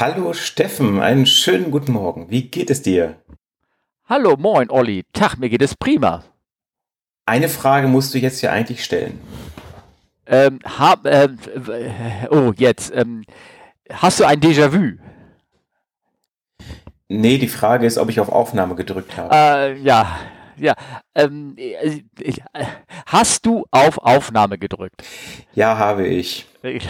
Hallo Steffen, einen schönen guten Morgen. Wie geht es dir? Hallo, moin, Olli. Tag, mir geht es prima. Eine Frage musst du jetzt ja eigentlich stellen. Ähm, hab, ähm, oh, jetzt. Ähm, hast du ein Déjà-vu? Nee, die Frage ist, ob ich auf Aufnahme gedrückt habe. Äh, ja, ja. Ähm, hast du auf Aufnahme gedrückt? Ja, habe ich.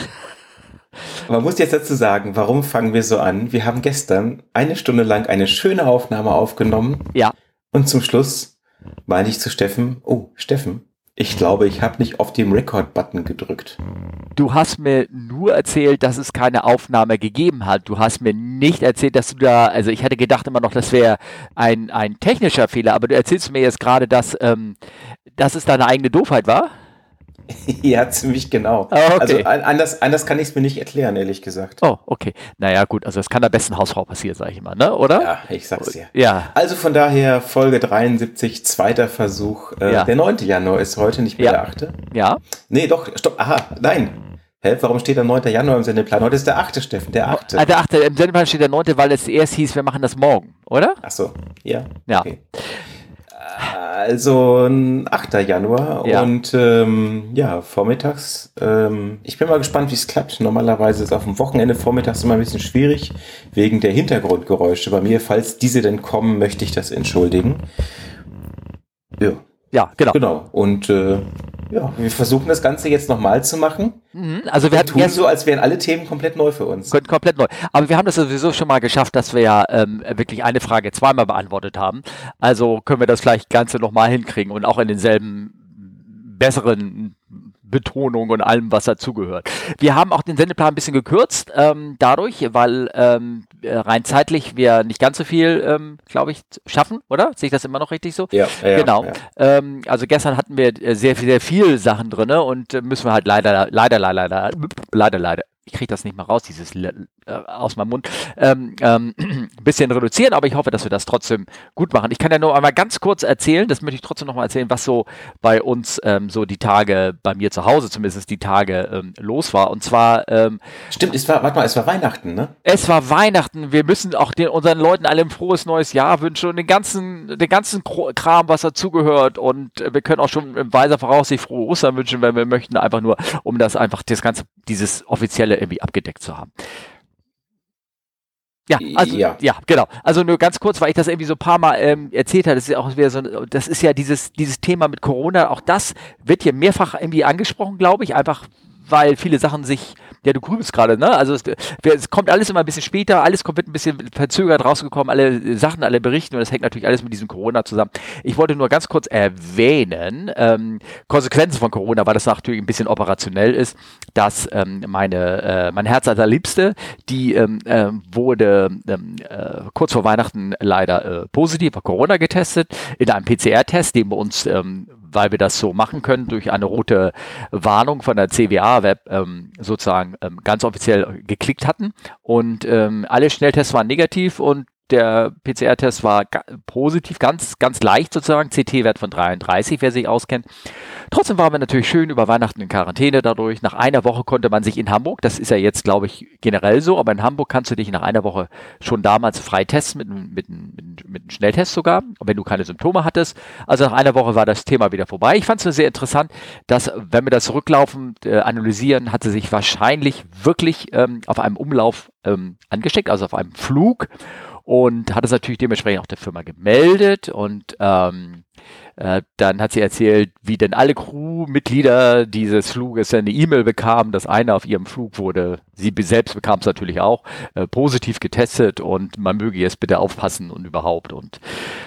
Man muss jetzt dazu sagen, warum fangen wir so an? Wir haben gestern eine Stunde lang eine schöne Aufnahme aufgenommen. Ja. Und zum Schluss meine ich zu Steffen, oh, Steffen, ich glaube, ich habe nicht auf den Record-Button gedrückt. Du hast mir nur erzählt, dass es keine Aufnahme gegeben hat. Du hast mir nicht erzählt, dass du da, also ich hätte gedacht immer noch, das wäre ein, ein technischer Fehler, aber du erzählst mir jetzt gerade, dass, ähm, dass es deine eigene Doofheit war? ja, ziemlich genau. Oh, okay. Also anders, anders kann ich es mir nicht erklären, ehrlich gesagt. Oh, okay. Naja, gut, also es kann der besten Hausfrau passieren, sage ich immer, ne? Oder? Ja, ich sag's dir. Ja. Also von daher Folge 73, zweiter Versuch. Äh, Ja. Der 9. Januar ist heute, nicht mehr Ja. der 8. Ja. Nee, doch, stopp, aha, nein. Hä, warum steht der 9. Januar im Sendeplan? Heute ist der 8. Steffen, der 8. Ah, der achte, im Sendeplan steht der neunte, weil es erst hieß, wir machen das morgen, oder? Ach so, ja. Ja. Okay. Also ein 8. Januar Ja. und ähm, ja, vormittags. Ähm, ich bin mal gespannt, wie es klappt. Normalerweise ist auf dem Wochenende vormittags immer ein bisschen schwierig, wegen der Hintergrundgeräusche. Bei mir, falls diese denn kommen, möchte ich das entschuldigen. Ja, Ja, genau. genau. Und äh, ja, wir versuchen das Ganze jetzt nochmal zu machen. Mhm, Also wir Wir hatten tun erst so, als wären alle Themen komplett neu für uns. Kom- komplett neu. Aber wir haben das sowieso schon mal geschafft, dass wir ja ähm, wirklich eine Frage zweimal beantwortet haben. Also können wir das vielleicht Ganze nochmal hinkriegen und auch in denselben besseren Betonung und allem, was dazugehört. Wir haben auch den Sendeplan ein bisschen gekürzt, ähm, dadurch, weil ähm, äh, rein zeitlich wir nicht ganz so viel, ähm, glaube ich, schaffen, oder? Sehe ich das immer noch richtig so? Ja, ja, genau. Ja. Ähm, also gestern hatten wir äh, sehr, sehr viel Sachen drinne und äh, müssen wir halt leider, leider, leider, leider, leider, leider, ich kriege das nicht mal raus, dieses äh, aus meinem Mund, ähm, ähm, ein bisschen reduzieren, aber ich hoffe, dass wir das trotzdem gut machen. Ich kann ja nur einmal ganz kurz erzählen, das möchte ich trotzdem noch mal erzählen, was so bei uns ähm, so die Tage, bei mir zu Hause zumindest die Tage ähm, los war. Und zwar ähm, Stimmt, es war, warte mal, es war Weihnachten, ne? es war Weihnachten. Wir müssen auch den, unseren Leuten alle ein frohes neues Jahr wünschen und den ganzen, den ganzen Kram, was dazugehört. Und äh, wir können auch schon im weiser Voraussicht frohe Ostern wünschen, wenn wir möchten, einfach nur, um das einfach, das ganze, dieses offizielle irgendwie abgedeckt zu haben. Ja, also, Ja. ja. genau. Also nur ganz kurz, weil ich das irgendwie so ein paar Mal ähm, erzählt habe, das ist ja auch wieder so, ein- das ist ja dieses, dieses Thema mit Corona, auch das wird hier mehrfach irgendwie angesprochen, glaube ich, einfach weil viele Sachen sich, ja, du grübelst gerade, ne? Also es, es kommt alles immer ein bisschen später, alles kommt ein bisschen verzögert rausgekommen, alle äh, Sachen, alle Berichten und das hängt natürlich alles mit diesem Corona zusammen. Ich wollte nur ganz kurz erwähnen, ähm, Konsequenzen von Corona, weil das natürlich ein bisschen operationell ist, dass ähm, meine, äh, mein Herz allerliebste, die ähm, ähm, wurde ähm, äh, kurz vor Weihnachten leider äh, positiv auf Corona getestet, in einem PCR-Test, den wir uns, ähm, weil wir das so machen können, durch eine rote Warnung von der CWA-Web ähm, sozusagen ähm, ganz offiziell geklickt hatten. Und ähm, alle Schnelltests waren negativ und der PCR-Test war positiv, ganz, ganz leicht sozusagen, CT-Wert von 33, wer sich auskennt. Trotzdem waren wir natürlich schön über Weihnachten in Quarantäne dadurch. Nach einer Woche konnte man sich in Hamburg, das ist ja jetzt, glaube ich, generell so, aber in Hamburg kannst du dich nach einer Woche schon damals frei testen, mit, einem- mit, mit, mit einem Schnelltest sogar, wenn du keine Symptome hattest. Also nach einer Woche war das Thema wieder vorbei. Ich fand es sehr interessant, dass, wenn wir das zurücklaufend äh, analysieren, hat sie sich wahrscheinlich wirklich ähm, auf einem Umlauf ähm, angesteckt, also auf einem Flug und hat es natürlich dementsprechend auch der Firma gemeldet und ähm, äh, dann hat sie erzählt, wie denn alle Crewmitglieder dieses Fluges eine E-Mail bekamen, dass einer auf ihrem Flug wurde, sie selbst bekam es natürlich auch, äh, positiv getestet und man möge jetzt bitte aufpassen und überhaupt und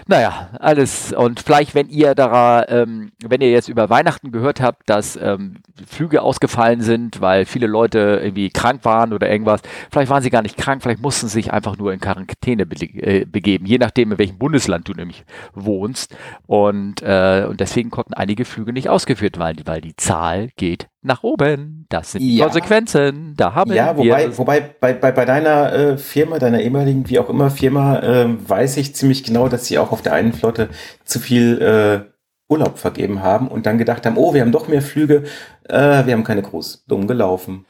naja, alles. Und vielleicht, wenn ihr da, ähm, wenn ihr jetzt über Weihnachten gehört habt, dass ähm, Flüge ausgefallen sind, weil viele Leute irgendwie krank waren oder irgendwas, vielleicht waren sie gar nicht krank, vielleicht mussten sie sich einfach nur in Quarantäne be äh, begeben, je nachdem, in welchem Bundesland du nämlich wohnst. Und, äh, und deswegen konnten einige Flüge nicht ausgeführt werden, weil die Zahl geht nach oben. Das sind die Ja. Konsequenzen. Da haben Ja, wir wobei, es. wobei bei, bei, bei deiner äh, Firma, deiner ehemaligen, wie auch immer Firma, ähm, weiß ich ziemlich genau, dass sie auch auf der einen Flotte zu viel äh, Urlaub vergeben haben und dann gedacht haben, oh, wir haben doch mehr Flüge, äh, wir haben keine Crews. Dumm gelaufen.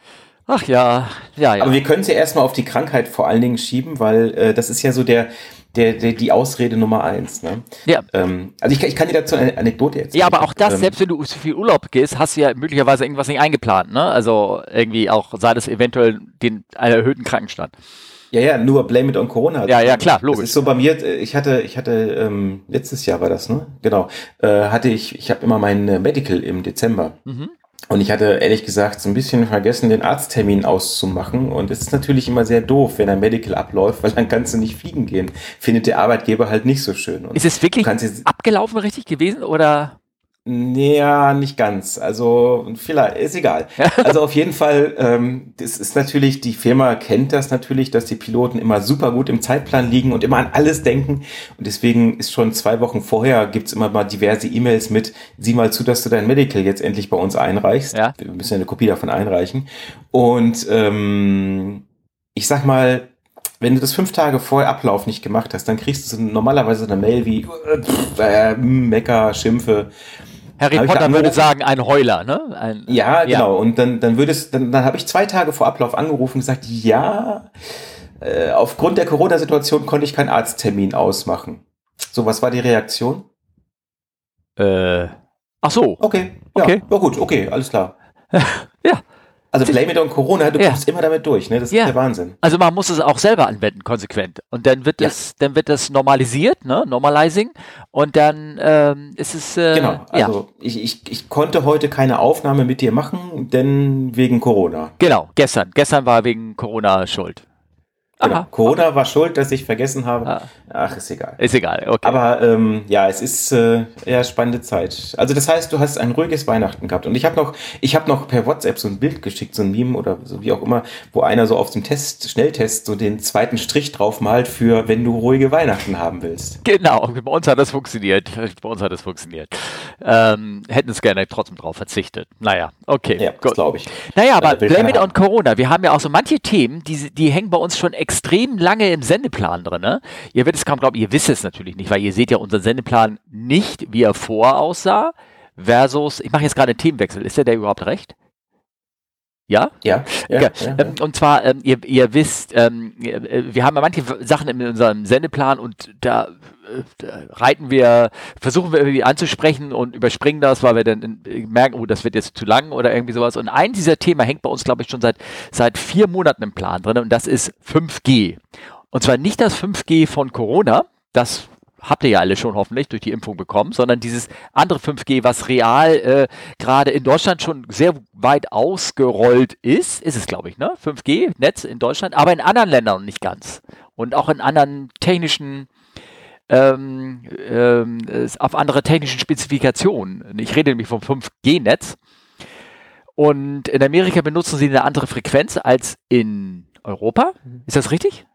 Ach ja, ja, ja. Aber wir können ja erstmal auf die Krankheit vor allen Dingen schieben, weil äh, das ist ja so der, der, der, die Ausrede Nummer eins. Ne? Ja. Ähm, also ich, ich kann dir dazu eine Anekdote erzählen. Ja, aber auch das, Ähm, selbst wenn du zu viel Urlaub gehst, hast du ja möglicherweise irgendwas nicht eingeplant, ne? Also irgendwie auch, sei das eventuell den einen erhöhten Krankenstand. Ja, ja, nur blame it on Corona. Ja, ja, klar, Das logisch. ist so bei mir, äh, ich hatte, ich hatte, ähm, letztes Jahr war das, ne? Genau. Äh, hatte ich, ich habe immer mein Medical im Dezember. Mhm. Und ich hatte ehrlich gesagt so ein bisschen vergessen, den Arzttermin auszumachen. Und es ist natürlich immer sehr doof, wenn ein Medical abläuft, weil dann kannst du nicht fliegen gehen. Findet der Arbeitgeber halt nicht so schön. Und Ist es wirklich abgelaufen richtig gewesen oder? Ja, nicht ganz. Also vielleicht, ist egal. Also auf jeden Fall, ähm, das ist natürlich, die Firma kennt das natürlich, dass die Piloten immer super gut im Zeitplan liegen und immer an alles denken. Und deswegen ist schon zwei Wochen vorher, gibt's immer mal diverse E-Mails mit, sieh mal zu, dass du dein Medical jetzt endlich bei uns einreichst. Ja. Wir müssen ja eine Kopie davon einreichen. Und ähm, ich sag mal, wenn du das fünf Tage vor Ablauf nicht gemacht hast, dann kriegst du so normalerweise eine Mail wie äh, Mecker, Schimpfe. Harry Potter würde sagen, ein Heuler, ne? Ein, Ja, genau. Und dann, dann würde es, dann, dann habe ich zwei Tage vor Ablauf angerufen und gesagt, ja, äh, aufgrund der Corona-Situation konnte ich keinen Arzttermin ausmachen. So, was war die Reaktion? Äh, ach so. Okay, ja, Okay. ja gut, okay, alles klar. Ja. Also blame it on Corona, du Ja. kommst immer damit durch, ne? Das Ja. ist der Wahnsinn. Also man muss es auch selber anwenden, konsequent. Und dann wird Ja. es, dann wird das normalisiert, ne? Normalizing. Und dann ähm, ist es äh, Genau, also ich, ich, ich konnte heute keine Aufnahme mit dir machen, denn wegen Corona. genau. Gestern, gestern war wegen Corona schuld. Aha. Corona war schuld, dass ich vergessen habe. Ah. Ach, ist egal. Ist egal. Okay. Aber ähm, ja, es ist äh, eher spannende Zeit. Also das heißt, du hast ein ruhiges Weihnachten gehabt. Und ich habe noch, ich habe noch per WhatsApp so ein Bild geschickt, so ein Meme oder so wie auch immer, wo einer so auf dem Test, Schnelltest so den zweiten Strich drauf malt für, wenn du ruhige Weihnachten haben willst. Genau, bei uns hat das funktioniert. Bei uns hat das funktioniert. Ähm, hätten es gerne trotzdem drauf verzichtet. Naja, okay. Ja, gut. glaube ich. Naja, aber Äh, Blame It on Corona. Wir haben ja auch so manche Themen, die, die hängen bei uns schon extrem lange im Sendeplan drin. Ne? Ihr werdet es kaum glauben, ihr wisst es natürlich nicht, weil ihr seht ja unseren Sendeplan nicht, wie er vor aussah, versus, ich mache jetzt gerade einen Themenwechsel. Ist der der überhaupt recht? Ja? Ja, ja, Ja, ja, ähm, und zwar, ähm, ihr, ihr wisst, ähm, äh, wir haben ja manche Sachen in unserem Sendeplan und da reiten wir, versuchen wir irgendwie anzusprechen und überspringen das, weil wir dann äh, merken, oh, das wird jetzt zu lang oder irgendwie sowas. Und ein dieser Themen hängt bei uns, glaube ich, schon seit, seit vier Monaten im Plan drin und das ist 5G. Und zwar nicht das 5G von Corona, das habt ihr ja alle schon hoffentlich durch die Impfung bekommen, sondern dieses andere 5G, was real äh, gerade in Deutschland schon sehr weit ausgerollt ist, ist es, glaube ich, ne? 5G-Netz in Deutschland, aber in anderen Ländern nicht ganz. Und auch in anderen technischen, ähm, ähm, auf andere technischen Spezifikationen. Ich rede nämlich vom 5G-Netz. Und in Amerika benutzen sie eine andere Frequenz als in Europa. Ist das richtig?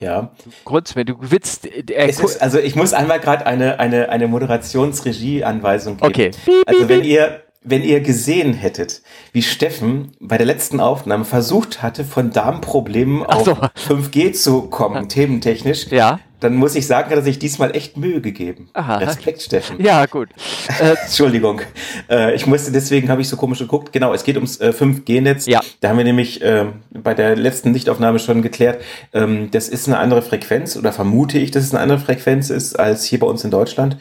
ja. Grund, wenn du willst, äh, ist, also ich muss einmal gerade eine, eine, eine Moderationsregie-Anweisung geben. Okay. Also wenn ihr, wenn ihr gesehen hättet, wie Steffen bei der letzten Aufnahme versucht hatte, von Darmproblemen Ach auf so. 5G zu kommen, thementechnisch, Ja. Dann muss ich sagen, hat er sich diesmal echt Mühe gegeben. Aha. Respekt, Steffen. Ja, gut. Äh, Entschuldigung. Äh, ich musste, deswegen habe ich so komisch geguckt. Genau, es geht ums äh, 5G-Netz. Ja. Da haben wir nämlich äh, bei der letzten Lichtaufnahme schon geklärt, ähm, das ist eine andere Frequenz oder vermute ich, dass es eine andere Frequenz ist als hier bei uns in Deutschland.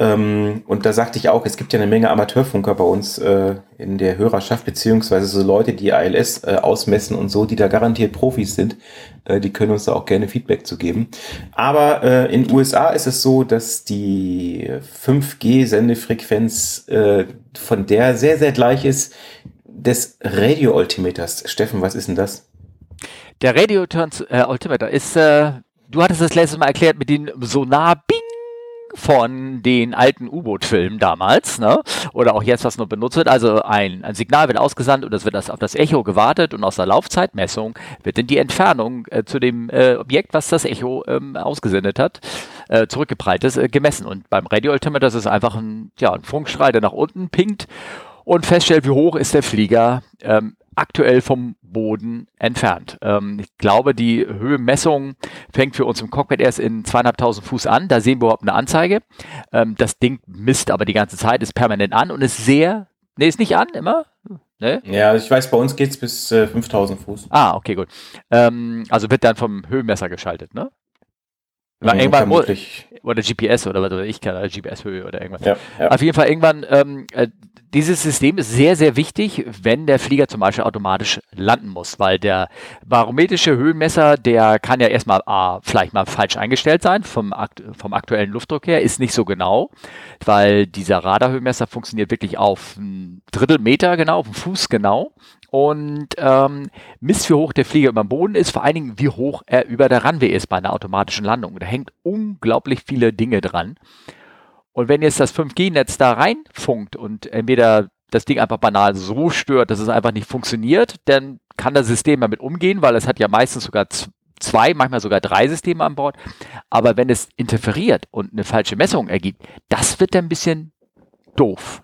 Ähm, und da sagte ich auch, es gibt ja eine Menge Amateurfunker bei uns äh, in der Hörerschaft, beziehungsweise so Leute, die ALS äh, ausmessen und so, die da garantiert Profis sind. Äh, die können uns da auch gerne Feedback zu geben. Aber äh, in USA ist es so, dass die 5G-Sendefrequenz äh, von der sehr, sehr gleich ist des Radio-Altimeters. Steffen, was ist denn das? der Radio Turns äh, ist, äh, du hattest das letztes Mal erklärt mit den Sonar Bing von den alten U-Boot-Filmen damals, ne? Oder auch jetzt, was noch benutzt wird. Also ein, ein Signal wird ausgesandt und es wird das auf das Echo gewartet und aus der Laufzeitmessung wird dann die Entfernung äh, zu dem äh, Objekt, was das Echo ähm, ausgesendet hat, äh, zurückgeprallt ist, äh, gemessen. Und beim Radio Altimeter ist es einfach ein, ja, ein Funkstrahl, der nach unten pinkt und feststellt, wie hoch ist der Flieger ähm, aktuell vom Boden entfernt. Ähm, ich glaube, die Höhenmessung fängt für uns im Cockpit erst in zweieinhalbtausend Fuß an. Da sehen wir überhaupt eine Anzeige. Ähm, das Ding misst aber die ganze Zeit, ist permanent an und ist sehr, nee, ist nicht an, immer. Ne? Ja, ich weiß, bei uns geht es bis äh, 5000 Fuß. Ah, okay, gut. Ähm, also wird dann vom Höhenmesser geschaltet, ne? War mhm, irgendwann oder GPS oder was oder ich kann GPS-Höhe oder irgendwas. Ja, ja. Auf jeden Fall irgendwann ähm, äh, dieses System ist sehr, sehr wichtig, wenn der Flieger zum Beispiel automatisch landen muss, weil der barometrische Höhenmesser, der kann ja erstmal ah, vielleicht mal falsch eingestellt sein vom, akt vom aktuellen Luftdruck her, ist nicht so genau, weil dieser Radarhöhenmesser funktioniert wirklich auf ein Drittel Meter genau, auf einen Fuß genau und ähm, misst, wie hoch der Flieger über dem Boden ist, vor allen Dingen, wie hoch er über der Runway ist bei einer automatischen Landung. Da hängt unglaublich viele Dinge dran. Und wenn jetzt das 5G-Netz da reinfunkt und entweder das Ding einfach banal so stört, dass es einfach nicht funktioniert, dann kann das System damit umgehen, weil es hat ja meistens sogar zwei, manchmal sogar drei Systeme an Bord. Aber wenn es interferiert und eine falsche Messung ergibt, das wird dann ein bisschen doof.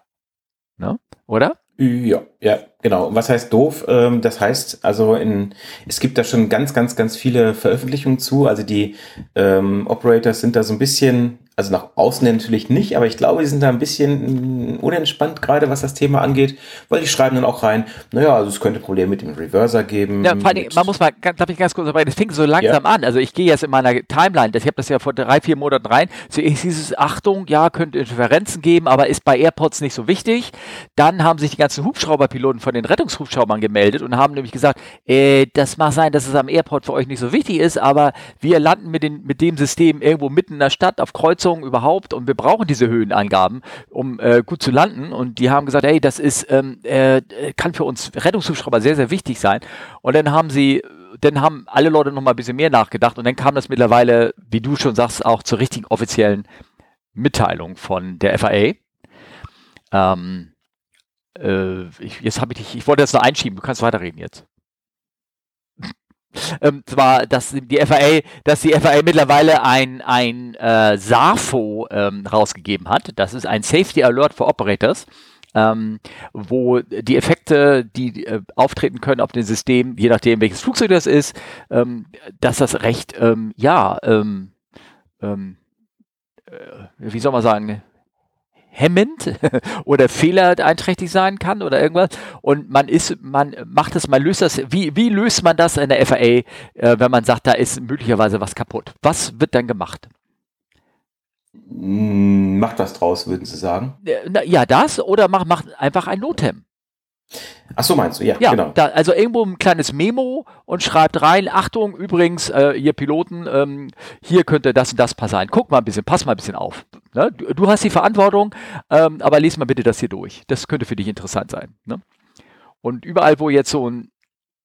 Ne? Oder? Ja, ja, genau. Was heißt doof? Ähm, das heißt, also in, es gibt da schon ganz, ganz, ganz viele Veröffentlichungen zu. Also die ähm, Operators sind da so ein bisschen also nach außen natürlich nicht, aber ich glaube, die sind da ein bisschen unentspannt, gerade was das Thema angeht, weil die schreiben dann auch rein, naja, also es könnte Probleme mit dem Reverser geben. Ja, vor allem, man muss mal, darf ich ganz kurz dabei, das fing so langsam ja. an. Also ich gehe jetzt in meiner Timeline, ich habe das ja vor drei, vier Monaten rein, zuerst hieß es, Achtung, ja, könnte Interferenzen geben, aber ist bei AirPods nicht so wichtig. Dann haben sich die ganzen Hubschrauberpiloten von den Rettungshubschraubern gemeldet und haben nämlich gesagt, äh, das mag sein, dass es am Airport für euch nicht so wichtig ist, aber wir landen mit, den, mit dem System irgendwo mitten in der Stadt auf Kreuzung Kreuzungen überhaupt und wir brauchen diese Höhenangaben, um äh, gut zu landen. Und die haben gesagt, hey, das ist, ähm, äh, kann für uns Rettungshubschrauber sehr, sehr wichtig sein. Und dann haben sie dann haben alle Leute noch mal ein bisschen mehr nachgedacht und dann kam das mittlerweile, wie du schon sagst, auch zur richtigen offiziellen Mitteilung von der FAA. Ähm, äh, ich, jetzt habe ich dich, ich wollte das noch einschieben, du kannst weiterreden jetzt ähm, zwar, dass die FAA, dass die FAA mittlerweile ein, ein äh, SAFO ähm, rausgegeben hat. Das ist ein Safety Alert for Operators. Ähm, wo die Effekte, die äh, auftreten können auf dem System, je nachdem welches Flugzeug das ist, ähm, dass das recht, ähm, ja, ähm, ähm, äh, wie soll man sagen, hemmend oder fehlereinträchtig sein kann oder irgendwas. Und man ist, man macht es, man löst das. Wie, wie löst man das in der FAA, äh, wenn man sagt, da ist möglicherweise was kaputt? Was wird dann gemacht? Hm, macht was draus, würden Sie sagen? Äh, ja, das oder macht, macht einfach ein Notem. Ach so meinst du, ja, ja genau. Da, also irgendwo ein kleines Memo und schreibt rein, Achtung, übrigens, äh, ihr Piloten, ähm, hier könnte das und das sein. Guck mal ein bisschen, pass mal ein bisschen auf. Ne? Du, du, hast die Verantwortung, ähm, aber lies mal bitte das hier durch. Das könnte für dich interessant sein. Ne? Und überall, wo jetzt so ein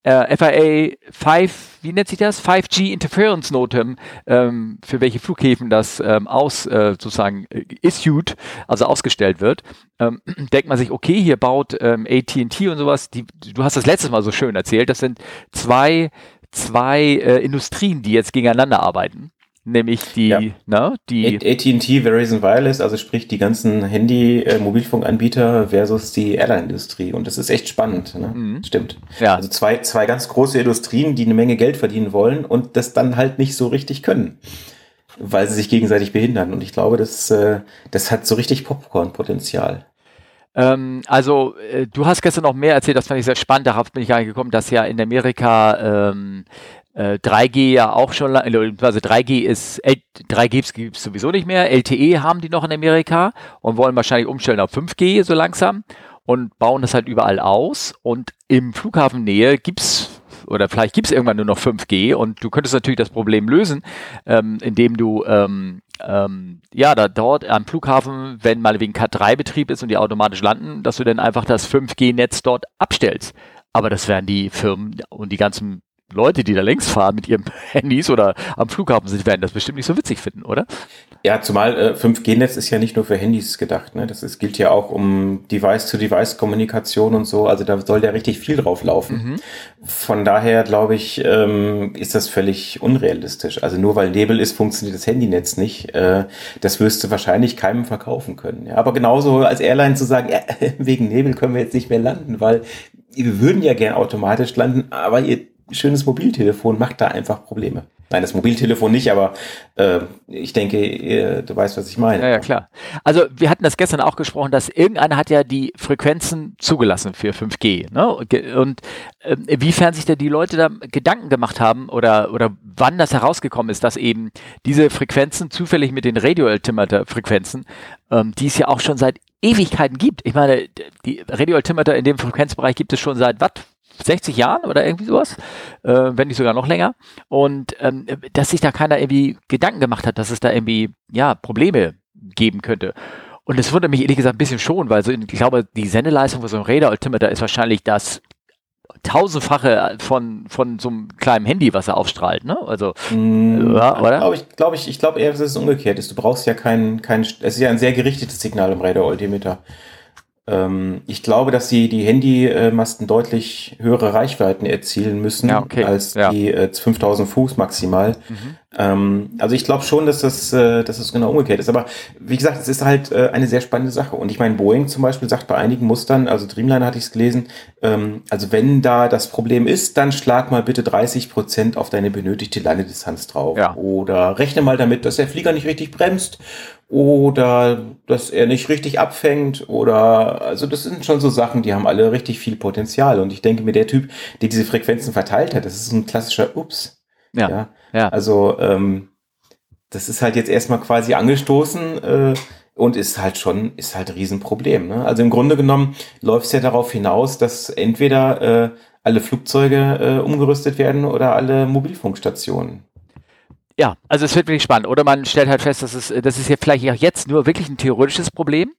äh, FIA 5, wie nennt sich das? 5G Interference Notem, ähm, für welche Flughäfen das ähm, aus, äh, sozusagen äh, issued, also ausgestellt wird, ähm, denkt man sich, okay, hier baut ähm, AT&T und sowas, die, du hast das letztes Mal so schön erzählt, das sind zwei, zwei äh, Industrien, die jetzt gegeneinander arbeiten nämlich die, ja. ne, die AT&T, Verizon Wireless, also sprich die ganzen Handy-Mobilfunkanbieter versus die Airline-Industrie und das ist echt spannend, ne? Mhm. stimmt. Ja. Also zwei, zwei ganz große Industrien, die eine Menge Geld verdienen wollen und das dann halt nicht so richtig können, weil sie sich gegenseitig behindern und ich glaube, das, äh, das hat so richtig Popcorn-Potenzial. Ähm, also, äh, du hast gestern noch mehr erzählt, das fand ich sehr spannend. Darauf bin ich gar nicht gekommen, dass ja in Amerika ähm, äh, 3G ja auch schon, also 3G ist, 3G gibt es sowieso nicht mehr. LTE haben die noch in Amerika und wollen wahrscheinlich umstellen auf 5G so langsam und bauen das halt überall aus. Und im Flughafennähe gibt's oder vielleicht gibt es irgendwann nur noch 5G und du könntest natürlich das Problem lösen, ähm, indem du ähm, ähm, ja, da dort am Flughafen, wenn mal wegen K3-Betrieb ist und die automatisch landen, dass du dann einfach das 5G-Netz dort abstellst. Aber das werden die Firmen und die ganzen Leute, die da längs fahren mit ihren Handys oder am Flughafen sind, werden das bestimmt nicht so witzig finden, oder? Ja, zumal äh, 5G-Netz ist ja nicht nur für Handys gedacht. Ne? Das ist, gilt ja auch um Device-to-Device-Kommunikation und so. Also da soll ja richtig viel drauf laufen. Mhm. Von daher glaube ich, ähm, ist das völlig unrealistisch. Also nur weil Nebel ist, funktioniert das Handynetz nicht. Äh, das wirst du wahrscheinlich keinem verkaufen können. Ja? Aber genauso als Airline zu sagen, ja, wegen Nebel können wir jetzt nicht mehr landen, weil wir würden ja gern automatisch landen, aber ihr schönes Mobiltelefon macht da einfach Probleme. Nein, das Mobiltelefon nicht, aber äh, ich denke, äh, du weißt, was ich meine. Ja, ja, klar. Also wir hatten das gestern auch gesprochen, dass irgendeiner hat ja die Frequenzen zugelassen für 5G. Ne? Und äh, inwiefern sich da die Leute da Gedanken gemacht haben oder, oder wann das herausgekommen ist, dass eben diese Frequenzen zufällig mit den Radio-Altimeter-Frequenzen, ähm, die es ja auch schon seit Ewigkeiten gibt. Ich meine, die Radio-Altimeter in dem Frequenzbereich gibt es schon seit was? 60 Jahren oder irgendwie sowas, äh, wenn nicht sogar noch länger. Und ähm, dass sich da keiner irgendwie Gedanken gemacht hat, dass es da irgendwie ja Probleme geben könnte. Und das wundert mich ehrlich gesagt ein bisschen schon, weil so, ich glaube, die Sendeleistung von so einem Radar-Altimeter ist wahrscheinlich das tausendfache von, von so einem kleinen Handy, was er aufstrahlt, ne? Also, mm, ja, oder? Glaub ich glaube ich, ich glaube eher, dass es umgekehrt ist. Du brauchst ja kein, kein, es ist ja ein sehr gerichtetes Signal im Radar-Altimeter. Ähm, ich glaube, dass sie die Handymasten deutlich höhere Reichweiten erzielen müssen ja, okay. als ja. die äh, 5000 Fuß maximal. Mhm. Ähm, also ich glaube schon, dass das, äh, dass das genau umgekehrt ist. Aber wie gesagt, es ist halt äh, eine sehr spannende Sache. Und ich meine, Boeing zum Beispiel sagt bei einigen Mustern, also Dreamliner hatte ich es gelesen, ähm, also wenn da das Problem ist, dann schlag mal bitte 30 Prozent auf deine benötigte Landedistanz drauf. Ja. Oder rechne mal damit, dass der Flieger nicht richtig bremst oder dass er nicht richtig abfängt oder also das sind schon so Sachen, die haben alle richtig viel Potenzial und ich denke mir, der Typ, der diese Frequenzen verteilt hat, das ist ein klassischer Ups. Ja. ja. ja. Also ähm, das ist halt jetzt erstmal quasi angestoßen äh, und ist halt schon, ist halt ein Riesenproblem. Ne? Also im Grunde genommen läuft es ja darauf hinaus, dass entweder äh, alle Flugzeuge äh, umgerüstet werden oder alle Mobilfunkstationen. Ja, also es wird wirklich spannend. Oder man stellt halt fest, dass es, das ist ja vielleicht auch jetzt nur wirklich ein theoretisches Problem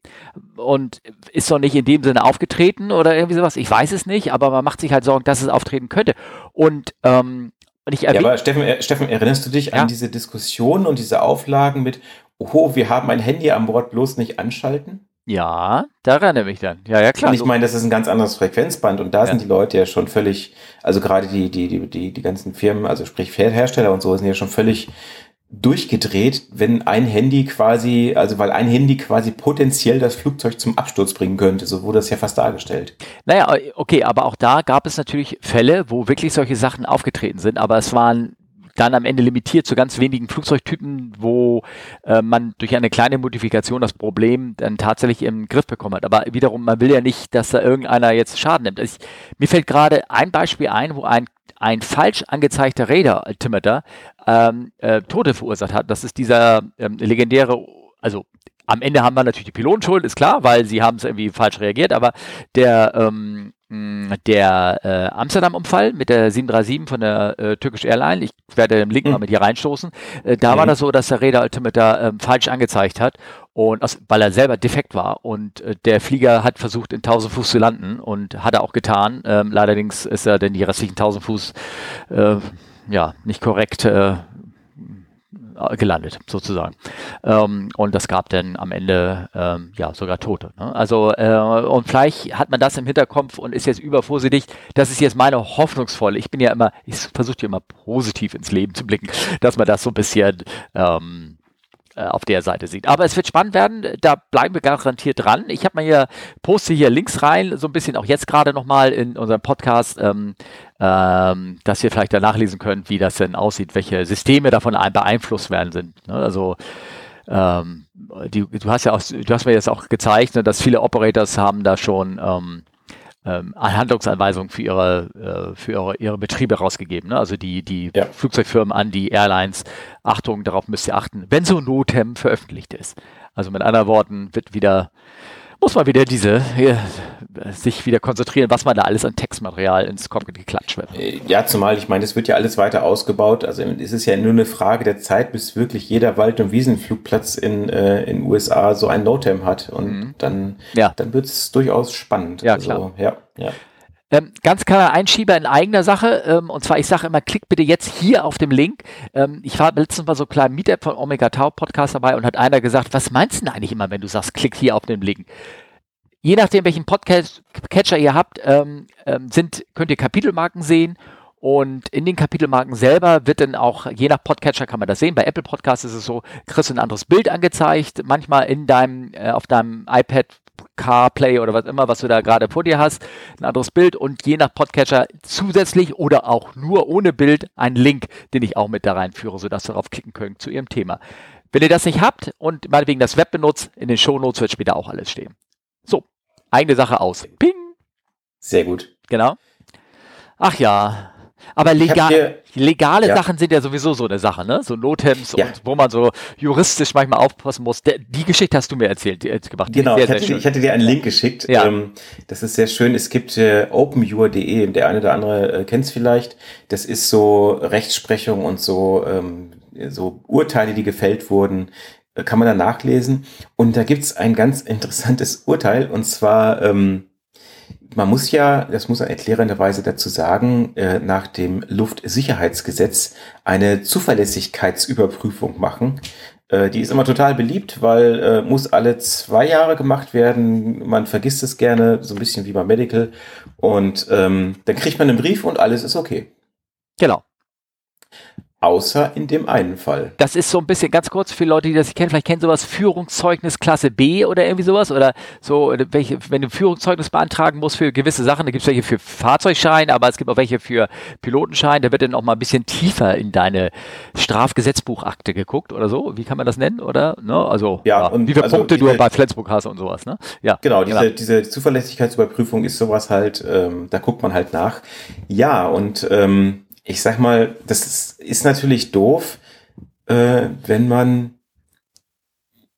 und ist noch nicht in dem Sinne aufgetreten oder irgendwie sowas. Ich weiß es nicht, aber man macht sich halt Sorgen, dass es auftreten könnte. Und ähm, und ich ja, aber Steffen, äh, Steffen, erinnerst du dich ja. an diese Diskussion und diese Auflagen mit, oh, wir haben ein Handy an Bord, bloß nicht anschalten? Ja, da erinnere mich dann. Ja, ja, klar. Und ich meine, das ist ein ganz anderes Frequenzband und da ja. sind die Leute ja schon völlig, also gerade die, die, die, die, die ganzen Firmen, also sprich Hersteller und so, sind ja schon völlig durchgedreht, wenn ein Handy quasi, also weil ein Handy quasi potenziell das Flugzeug zum Absturz bringen könnte. So wurde das ja fast dargestellt. Naja, okay, aber auch da gab es natürlich Fälle, wo wirklich solche Sachen aufgetreten sind, aber es waren dann am Ende limitiert zu ganz wenigen Flugzeugtypen, wo äh, man durch eine kleine Modifikation das Problem dann tatsächlich im Griff bekommen hat. Aber wiederum, man will ja nicht, dass da irgendeiner jetzt Schaden nimmt. Ich, mir fällt gerade ein Beispiel ein, wo ein ein falsch angezeigter Radar-Altimeter ähm, äh, Tote verursacht hat. Das ist dieser ähm, legendäre, also am Ende haben wir natürlich die Pilotenschuld, ist klar, weil sie haben es irgendwie falsch reagiert, aber der ähm, der äh, Amsterdam-Unfall mit der 737 von der äh, Turkish Airline, ich werde den Link mhm. mal mit hier reinstoßen, äh, da mhm. war das so, dass der Räder-Altimeter äh, falsch angezeigt hat und aus, weil er selber defekt war und äh, der Flieger hat versucht in 1000 Fuß zu landen und hat er auch getan. Ähm, allerdings ist er denn die restlichen 1000 Fuß äh, ja nicht korrekt äh, gelandet, sozusagen. Ähm, und das gab dann am Ende ähm, ja sogar Tote. Ne? Also äh, und vielleicht hat man das im Hinterkopf und ist jetzt übervorsichtig. Das ist jetzt meine hoffnungsvolle. Ich bin ja immer, ich versuche ja immer positiv ins Leben zu blicken, dass man das so ein bisschen ähm, äh, auf der Seite sieht. Aber es wird spannend werden, da bleiben wir garantiert dran. Ich habe mal hier, poste hier Links rein, so ein bisschen auch jetzt gerade nochmal in unserem Podcast, ähm, ähm, dass ihr vielleicht da nachlesen könnt, wie das denn aussieht, welche Systeme davon beeinflusst werden sind. Ne? Also ähm, die, du hast ja auch, du hast mir jetzt auch gezeigt, ne, dass viele Operators haben da schon ähm, Handlungsanweisungen für ihre, äh, für ihre, ihre Betriebe rausgegeben. Ne? Also die, die ja. Flugzeugfirmen an die Airlines, Achtung, darauf müsst ihr achten, wenn so Notem veröffentlicht ist. Also mit anderen Worten wird wieder muss man wieder diese, hier, sich wieder konzentrieren, was man da alles an Textmaterial ins Cockpit geklatscht wird. Äh, ja, zumal, ich meine, es wird ja alles weiter ausgebaut. Also es ist ja nur eine Frage der Zeit, bis wirklich jeder Wald- und Wiesenflugplatz in äh, in USA so ein NOTAM hat. Und mhm. dann, ja. dann wird es durchaus spannend. Ja, klar. Also, ja, ja. Ähm, ganz kleiner Einschieber in eigener Sache. Ähm, und zwar, ich sage immer, klick bitte jetzt hier auf dem Link. Ähm, ich war letztens mal so kleinen Meetup von Omega Tau Podcast dabei und hat einer gesagt, was meinst du denn eigentlich immer, wenn du sagst, klick hier auf den Link? Je nachdem, welchen Podcatcher ihr habt, ähm, ähm, sind, könnt ihr Kapitelmarken sehen und in den Kapitelmarken selber wird dann auch, je nach Podcatcher kann man das sehen, bei Apple Podcasts ist es so, kriegst du ein anderes Bild angezeigt. Manchmal in deinem, äh, auf deinem iPad CarPlay oder was immer, was du da gerade vor dir hast, ein anderes Bild und je nach Podcatcher zusätzlich oder auch nur ohne Bild einen Link, den ich auch mit da reinführe, sodass du darauf klicken könnt zu ihrem Thema. Wenn ihr das nicht habt und meinetwegen das Web benutzt, in den Shownotes wird später auch alles stehen. So, eigene Sache aus. Ping! Sehr gut. Genau. Ach ja, aber legal, legale ja. Sachen sind ja sowieso so eine Sache, ne? So Nothems ja. und wo man so juristisch manchmal aufpassen muss. Der, die Geschichte hast du mir erzählt, die, gemacht. Genau, sehr, ich, hatte, ich, hatte, dir einen Link geschickt. Ja. Ähm, das ist sehr schön. Es gibt äh, openyour.de, der eine oder andere äh, kennt es vielleicht. Das ist so Rechtsprechung und so, ähm, so Urteile, die gefällt wurden äh, kann man da nachlesen. Und da gibt's ein ganz interessantes Urteil, und zwar ähm, man muss ja, das muss man erklärenderweise dazu sagen, äh, nach dem Luftsicherheitsgesetz eine Zuverlässigkeitsüberprüfung machen. Äh, die ist immer total beliebt, weil äh, muss alle zwei Jahre gemacht werden. Man vergisst es gerne, so ein bisschen wie beim Medical. Und ähm, dann kriegt man einen Brief und alles ist okay. Genau. Außer in dem einen Fall. Das ist so ein bisschen ganz kurz für Leute, die das nicht kennen. Vielleicht kennen sowas Führungszeugnis Klasse B oder irgendwie sowas. Oder so, welche, wenn du Führungszeugnis beantragen musst für gewisse Sachen, da gibt es welche für Fahrzeugschein, aber es gibt auch welche für Pilotenschein. Da wird dann auch mal ein bisschen tiefer in deine Strafgesetzbuchakte geguckt oder so. Wie kann man das nennen? Oder? Ne? Also, ja, ja, und wie viele also Punkte diese, du bei Flensburg hast und sowas. Ne? Ja, genau, diese, genau. diese Zuverlässigkeitsüberprüfung ist sowas halt, ähm, da guckt man halt nach. Ja, und ähm, ich sag mal, das ist, ist natürlich doof, äh, wenn man,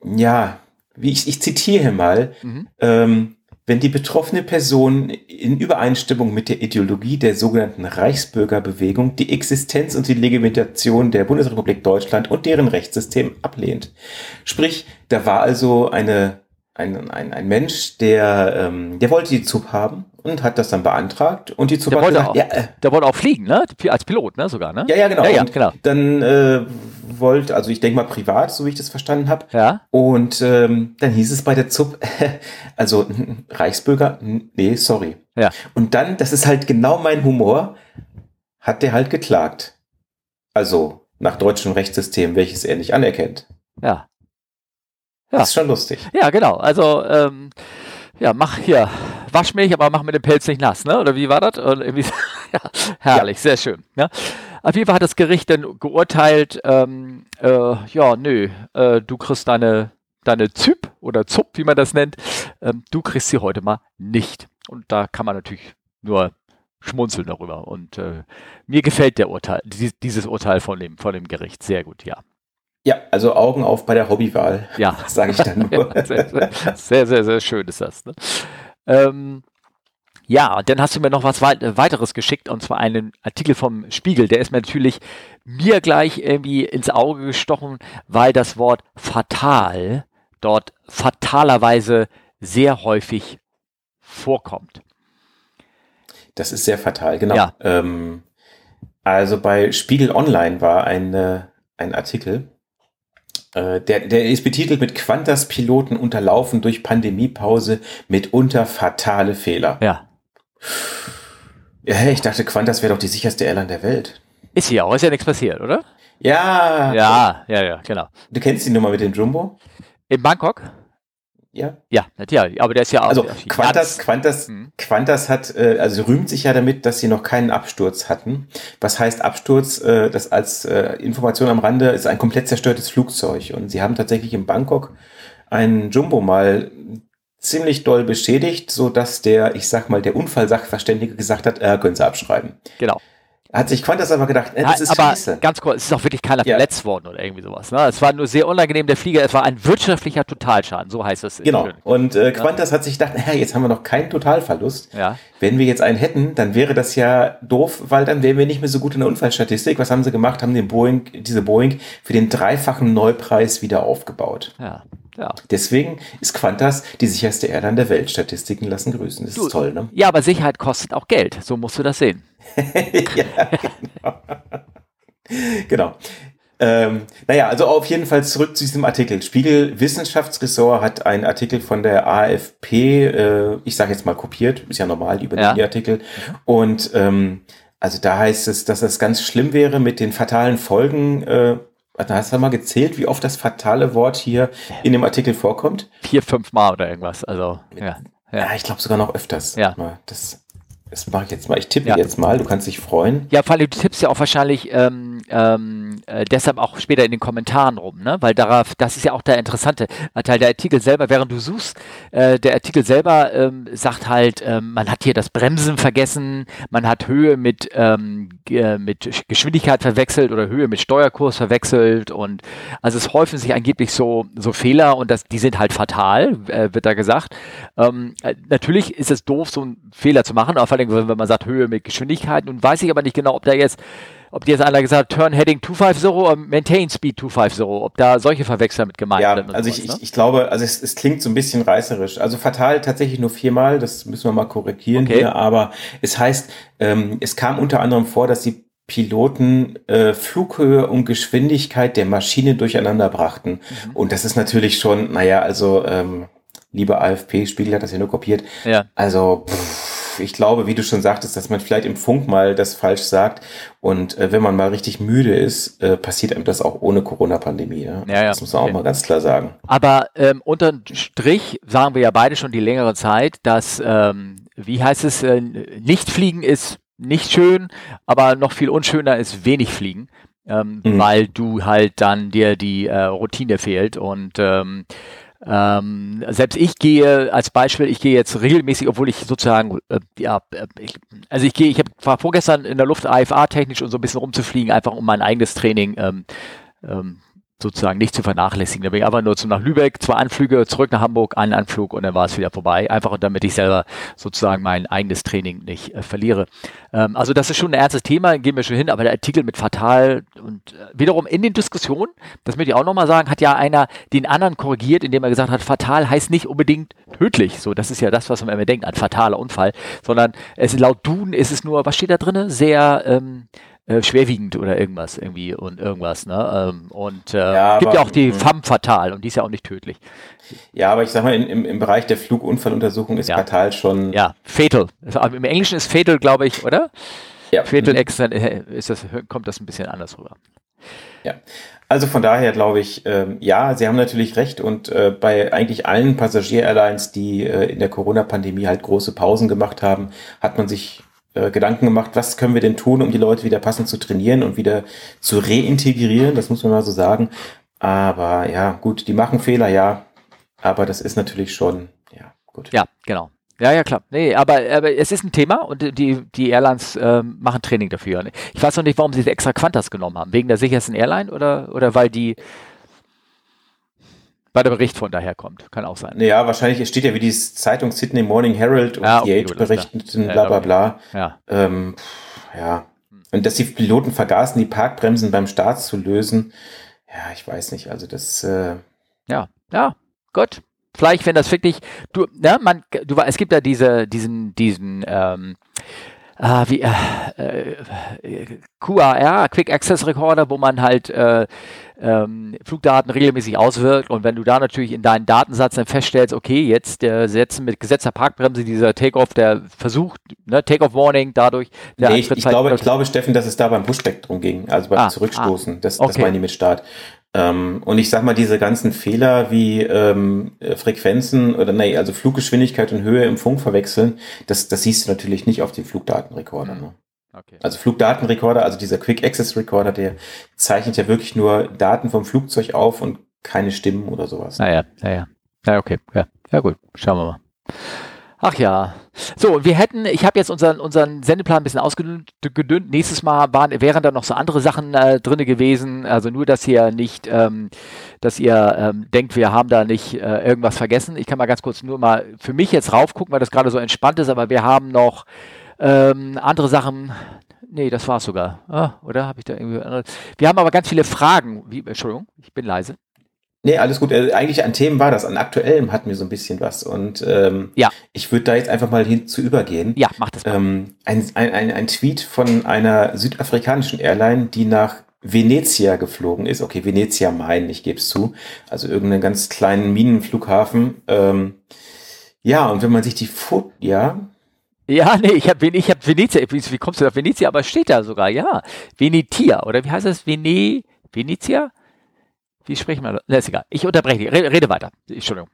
ja, wie ich, ich zitiere mal, mhm. ähm, wenn die betroffene Person in Übereinstimmung mit der Ideologie der sogenannten Reichsbürgerbewegung die Existenz und die Legitimation der Bundesrepublik Deutschland und deren Rechtssystem ablehnt. Sprich, da war also eine, ein, ein, ein Mensch, der, ähm, der wollte die ZUB haben und hat das dann beantragt und die Zubat gesagt, auch, ja, äh, der wollte auch fliegen, ne? Als Pilot, ne? Sogar, ne? Ja, ja, genau. Ja, ja, genau. Dann äh, wollte, also ich denke mal privat, so wie ich das verstanden habe. Ja. Und ähm, dann hieß es bei der ZUB, also Reichsbürger, nee, sorry. Ja. Und dann, das ist halt genau mein Humor, hat der halt geklagt. Also nach deutschem Rechtssystem, welches er nicht anerkennt. Ja. Ja. Das ist schon lustig. Ja, genau. Also ähm, ja, mach hier, wasch mich, aber mach mir den Pelz nicht nass, ne? Oder wie war das? Und irgendwie, ja, herrlich, ja. sehr schön. Ja? Auf jeden Fall hat das Gericht dann geurteilt, ähm, äh, ja, nö, äh, du kriegst deine, deine Zyp oder Zup, wie man das nennt, ähm, du kriegst sie heute mal nicht. Und da kann man natürlich nur schmunzeln darüber. Und äh, mir gefällt der Urteil, dieses Urteil von dem, von dem Gericht sehr gut, ja. Ja, also Augen auf bei der Hobbywahl. Ja. Sage ich dann nur. ja, sehr, sehr, sehr, sehr, schön ist das. Ne? Ähm, ja, dann hast du mir noch was weiteres geschickt und zwar einen Artikel vom Spiegel. Der ist mir natürlich mir gleich irgendwie ins Auge gestochen, weil das Wort fatal dort fatalerweise sehr häufig vorkommt. Das ist sehr fatal, genau. Ja. Ähm, also bei Spiegel Online war ein, ein Artikel, äh, der, der ist betitelt mit Qantas-Piloten unterlaufen durch Pandemiepause mitunter fatale Fehler. Ja. Ja, ich dachte, Qantas wäre doch die sicherste Airline der Welt. Ist sie auch, ist ja nichts passiert, oder? Ja. Ja, ja, ja, genau. Du kennst die Nummer mit dem Jumbo? In Bangkok? Ja. Ja, ja, aber der ist ja auch. Also Quantas, Quantas, mhm. Quantas hat, äh, also rühmt sich ja damit, dass sie noch keinen Absturz hatten. Was heißt Absturz? Äh, das als äh, Information am Rande ist ein komplett zerstörtes Flugzeug. Und sie haben tatsächlich in Bangkok einen Jumbo mal ziemlich doll beschädigt, so dass der, ich sag mal, der Unfallsachverständige gesagt hat, äh, können Sie abschreiben. Genau hat sich Quantas aber gedacht, äh, das ist aber scheiße. ganz kurz, es ist auch wirklich keiner ja. verletzt worden oder irgendwie sowas. Ne? Es war nur sehr unangenehm, der Flieger, es war ein wirtschaftlicher Totalschaden, so heißt es. Genau, und äh, Quantas ja. hat sich gedacht, naja, jetzt haben wir noch keinen Totalverlust. Ja. Wenn wir jetzt einen hätten, dann wäre das ja doof, weil dann wären wir nicht mehr so gut in der Unfallstatistik. Was haben sie gemacht? Haben den Boeing, diese Boeing für den dreifachen Neupreis wieder aufgebaut. Ja. Ja. Deswegen ist Qantas die sicherste Airline der Welt. Statistiken lassen grüßen. Das du, ist toll, ne? Ja, aber Sicherheit kostet auch Geld. So musst du das sehen. ja, genau. genau. Ähm, naja, also auf jeden Fall zurück zu diesem Artikel. Spiegel Wissenschaftsressort hat einen Artikel von der AFP, äh, ich sage jetzt mal kopiert, ist ja normal, über ja. die Artikel. Und ähm, also da heißt es, dass das ganz schlimm wäre mit den fatalen Folgen äh, Hast du mal gezählt, wie oft das fatale Wort hier in dem Artikel vorkommt? Vier, fünf Mal oder irgendwas. Also, ja. Ja, ich glaube sogar noch öfters. Ja. Das, das mache ich jetzt mal. Ich tippe ja. jetzt mal. Du kannst dich freuen. Ja, vor allem, du tippst ja auch wahrscheinlich ähm, ähm, äh, deshalb auch später in den Kommentaren rum, ne? Weil darauf, das ist ja auch der interessante Teil. Der Artikel selber, während du suchst, äh, der Artikel selber ähm, sagt halt, ähm, man hat hier das Bremsen vergessen, man hat Höhe mit, ähm, äh, mit Geschwindigkeit verwechselt oder Höhe mit Steuerkurs verwechselt und also es häufen sich angeblich so, so Fehler und das, die sind halt fatal, äh, wird da gesagt. Ähm, äh, natürlich ist es doof, so einen Fehler zu machen, vor allem wenn man sagt Höhe mit Geschwindigkeit. Nun weiß ich aber nicht genau, ob da jetzt ob die jetzt einer gesagt Turn Heading 250 oder Maintain Speed 250, ob da solche Verwechsler mit gemeint ja, sind. Also ich, ne? ich, ich glaube, also es, es klingt so ein bisschen reißerisch. Also fatal tatsächlich nur viermal, das müssen wir mal korrigieren okay. hier, aber es heißt, ähm, es kam unter anderem vor, dass die Piloten äh, Flughöhe und Geschwindigkeit der Maschine durcheinander brachten. Mhm. Und das ist natürlich schon, naja, also ähm, lieber AFP-Spiegel hat das ja nur kopiert. Ja. Also pff, ich glaube, wie du schon sagtest, dass man vielleicht im Funk mal das falsch sagt. Und äh, wenn man mal richtig müde ist, äh, passiert einem das auch ohne Corona-Pandemie. Ja? Ja, ja. Das muss man okay. auch mal ganz klar sagen. Aber ähm, unter Strich sagen wir ja beide schon die längere Zeit, dass, ähm, wie heißt es, äh, nicht fliegen ist nicht schön, aber noch viel unschöner ist wenig fliegen. Ähm, mhm. weil du halt dann dir die äh, Routine fehlt und ähm, ähm, selbst ich gehe als Beispiel, ich gehe jetzt regelmäßig, obwohl ich sozusagen, äh, ja, äh, ich, also ich gehe, ich hab, war vorgestern in der Luft AFA technisch und so ein bisschen rumzufliegen, einfach um mein eigenes Training ähm, ähm, sozusagen nicht zu vernachlässigen. Da bin ich einfach nur zu nach Lübeck, zwei Anflüge, zurück nach Hamburg, einen Anflug und dann war es wieder vorbei. Einfach damit ich selber sozusagen mein eigenes Training nicht äh, verliere. Ähm, also das ist schon ein ernstes Thema, gehen wir schon hin, aber der Artikel mit Fatal und äh, wiederum in den Diskussionen, das möchte ich auch nochmal sagen, hat ja einer den anderen korrigiert, indem er gesagt hat, fatal heißt nicht unbedingt tödlich. So, das ist ja das, was man immer denkt, ein fataler Unfall, sondern es laut Duden ist es nur, was steht da drin? Sehr ähm, äh, schwerwiegend oder irgendwas irgendwie und irgendwas. Ne? Ähm, und äh, ja, gibt aber, ja auch die Femme fatal und die ist ja auch nicht tödlich. Ja, aber ich sag mal, in, im, im Bereich der Flugunfalluntersuchung ist ja. fatal schon. Ja, fatal. Also, Im Englischen ist fatal, glaube ich, oder? Ja. Fatal Accident äh, ist das, kommt das ein bisschen anders rüber. Ja, also von daher glaube ich, ähm, ja, Sie haben natürlich recht und äh, bei eigentlich allen Passagier-Airlines, die äh, in der Corona-Pandemie halt große Pausen gemacht haben, hat man sich äh, Gedanken gemacht, was können wir denn tun, um die Leute wieder passend zu trainieren und wieder zu reintegrieren, das muss man mal so sagen. Aber ja, gut, die machen Fehler, ja, aber das ist natürlich schon, ja, gut. Ja, genau. Ja, ja, klar. Nee, aber, aber es ist ein Thema und die, die Airlines ähm, machen Training dafür. Ich weiß noch nicht, warum sie extra Quantas genommen haben. Wegen der sichersten Airline oder, oder weil die weil der Bericht von daher kommt. Kann auch sein. Ja, wahrscheinlich steht ja wie die Zeitung Sydney Morning Herald und ja, okay, die Age berichteten, bla bla bla. Ja. Ähm, ja. Und dass die Piloten vergaßen, die Parkbremsen beim Start zu lösen. Ja, ich weiß nicht. Also das. Äh ja, ja, gut. Vielleicht, wenn das wirklich, du, ne, man, du, es gibt ja diese, diesen, diesen, ähm, ah, wie, äh, äh, QAR, Quick Access Recorder, wo man halt äh, ähm, Flugdaten regelmäßig auswirkt. Und wenn du da natürlich in deinen Datensatz dann feststellst, okay, jetzt der Setzen mit gesetzter Parkbremse, dieser Takeoff, der versucht, ne, Takeoff Warning dadurch. Der nee, ich, ich glaube, ich glaube, Steffen, dass es da beim Pushback drum ging, also beim ah, Zurückstoßen. Ah, das, das okay. meine ich mit Start. Ähm, und ich sag mal, diese ganzen Fehler wie ähm, Frequenzen oder nee, also Fluggeschwindigkeit und Höhe im Funk verwechseln, das, das siehst du natürlich nicht auf den Flugdatenrekorder. Ne? Okay. Also Flugdatenrekorder, also dieser Quick Access Recorder, der zeichnet ja wirklich nur Daten vom Flugzeug auf und keine Stimmen oder sowas. Naja, naja. Ja, okay. Ja, ja gut. Schauen wir mal. Ach ja. So, wir hätten, ich habe jetzt unseren, unseren Sendeplan ein bisschen ausgedünnt. Nächstes Mal waren, wären da noch so andere Sachen äh, drin gewesen. Also nur, dass ihr nicht, ähm, dass ihr ähm, denkt, wir haben da nicht äh, irgendwas vergessen. Ich kann mal ganz kurz nur mal für mich jetzt raufgucken, weil das gerade so entspannt ist, aber wir haben noch ähm, andere Sachen, nee, das war's sogar. Ah, oder habe ich da irgendwie? Wir haben aber ganz viele Fragen. Wie, Entschuldigung, ich bin leise. Nee, alles gut. Äh, eigentlich an Themen war das. An aktuellem hatten wir so ein bisschen was. Und ähm, ja. ich würde da jetzt einfach mal hin zu übergehen. Ja, mach das mal. Ähm, ein, ein, ein, Tweet von einer südafrikanischen Airline, die nach Venezia geflogen ist. Okay, Venezia Main, ich gebe es zu. Also irgendeinen ganz kleinen Minenflughafen. Ähm, ja, und wenn man sich die Fotos, ja, ja, nee, ich habe ich hab Venezia, wie, wie kommst du auf Venezia? Aber steht da sogar, ja. Venetia, oder wie heißt das? Vene, Venezia? Wie spricht man das? Ist egal. Ich unterbreche dich. Rede, rede weiter. Entschuldigung.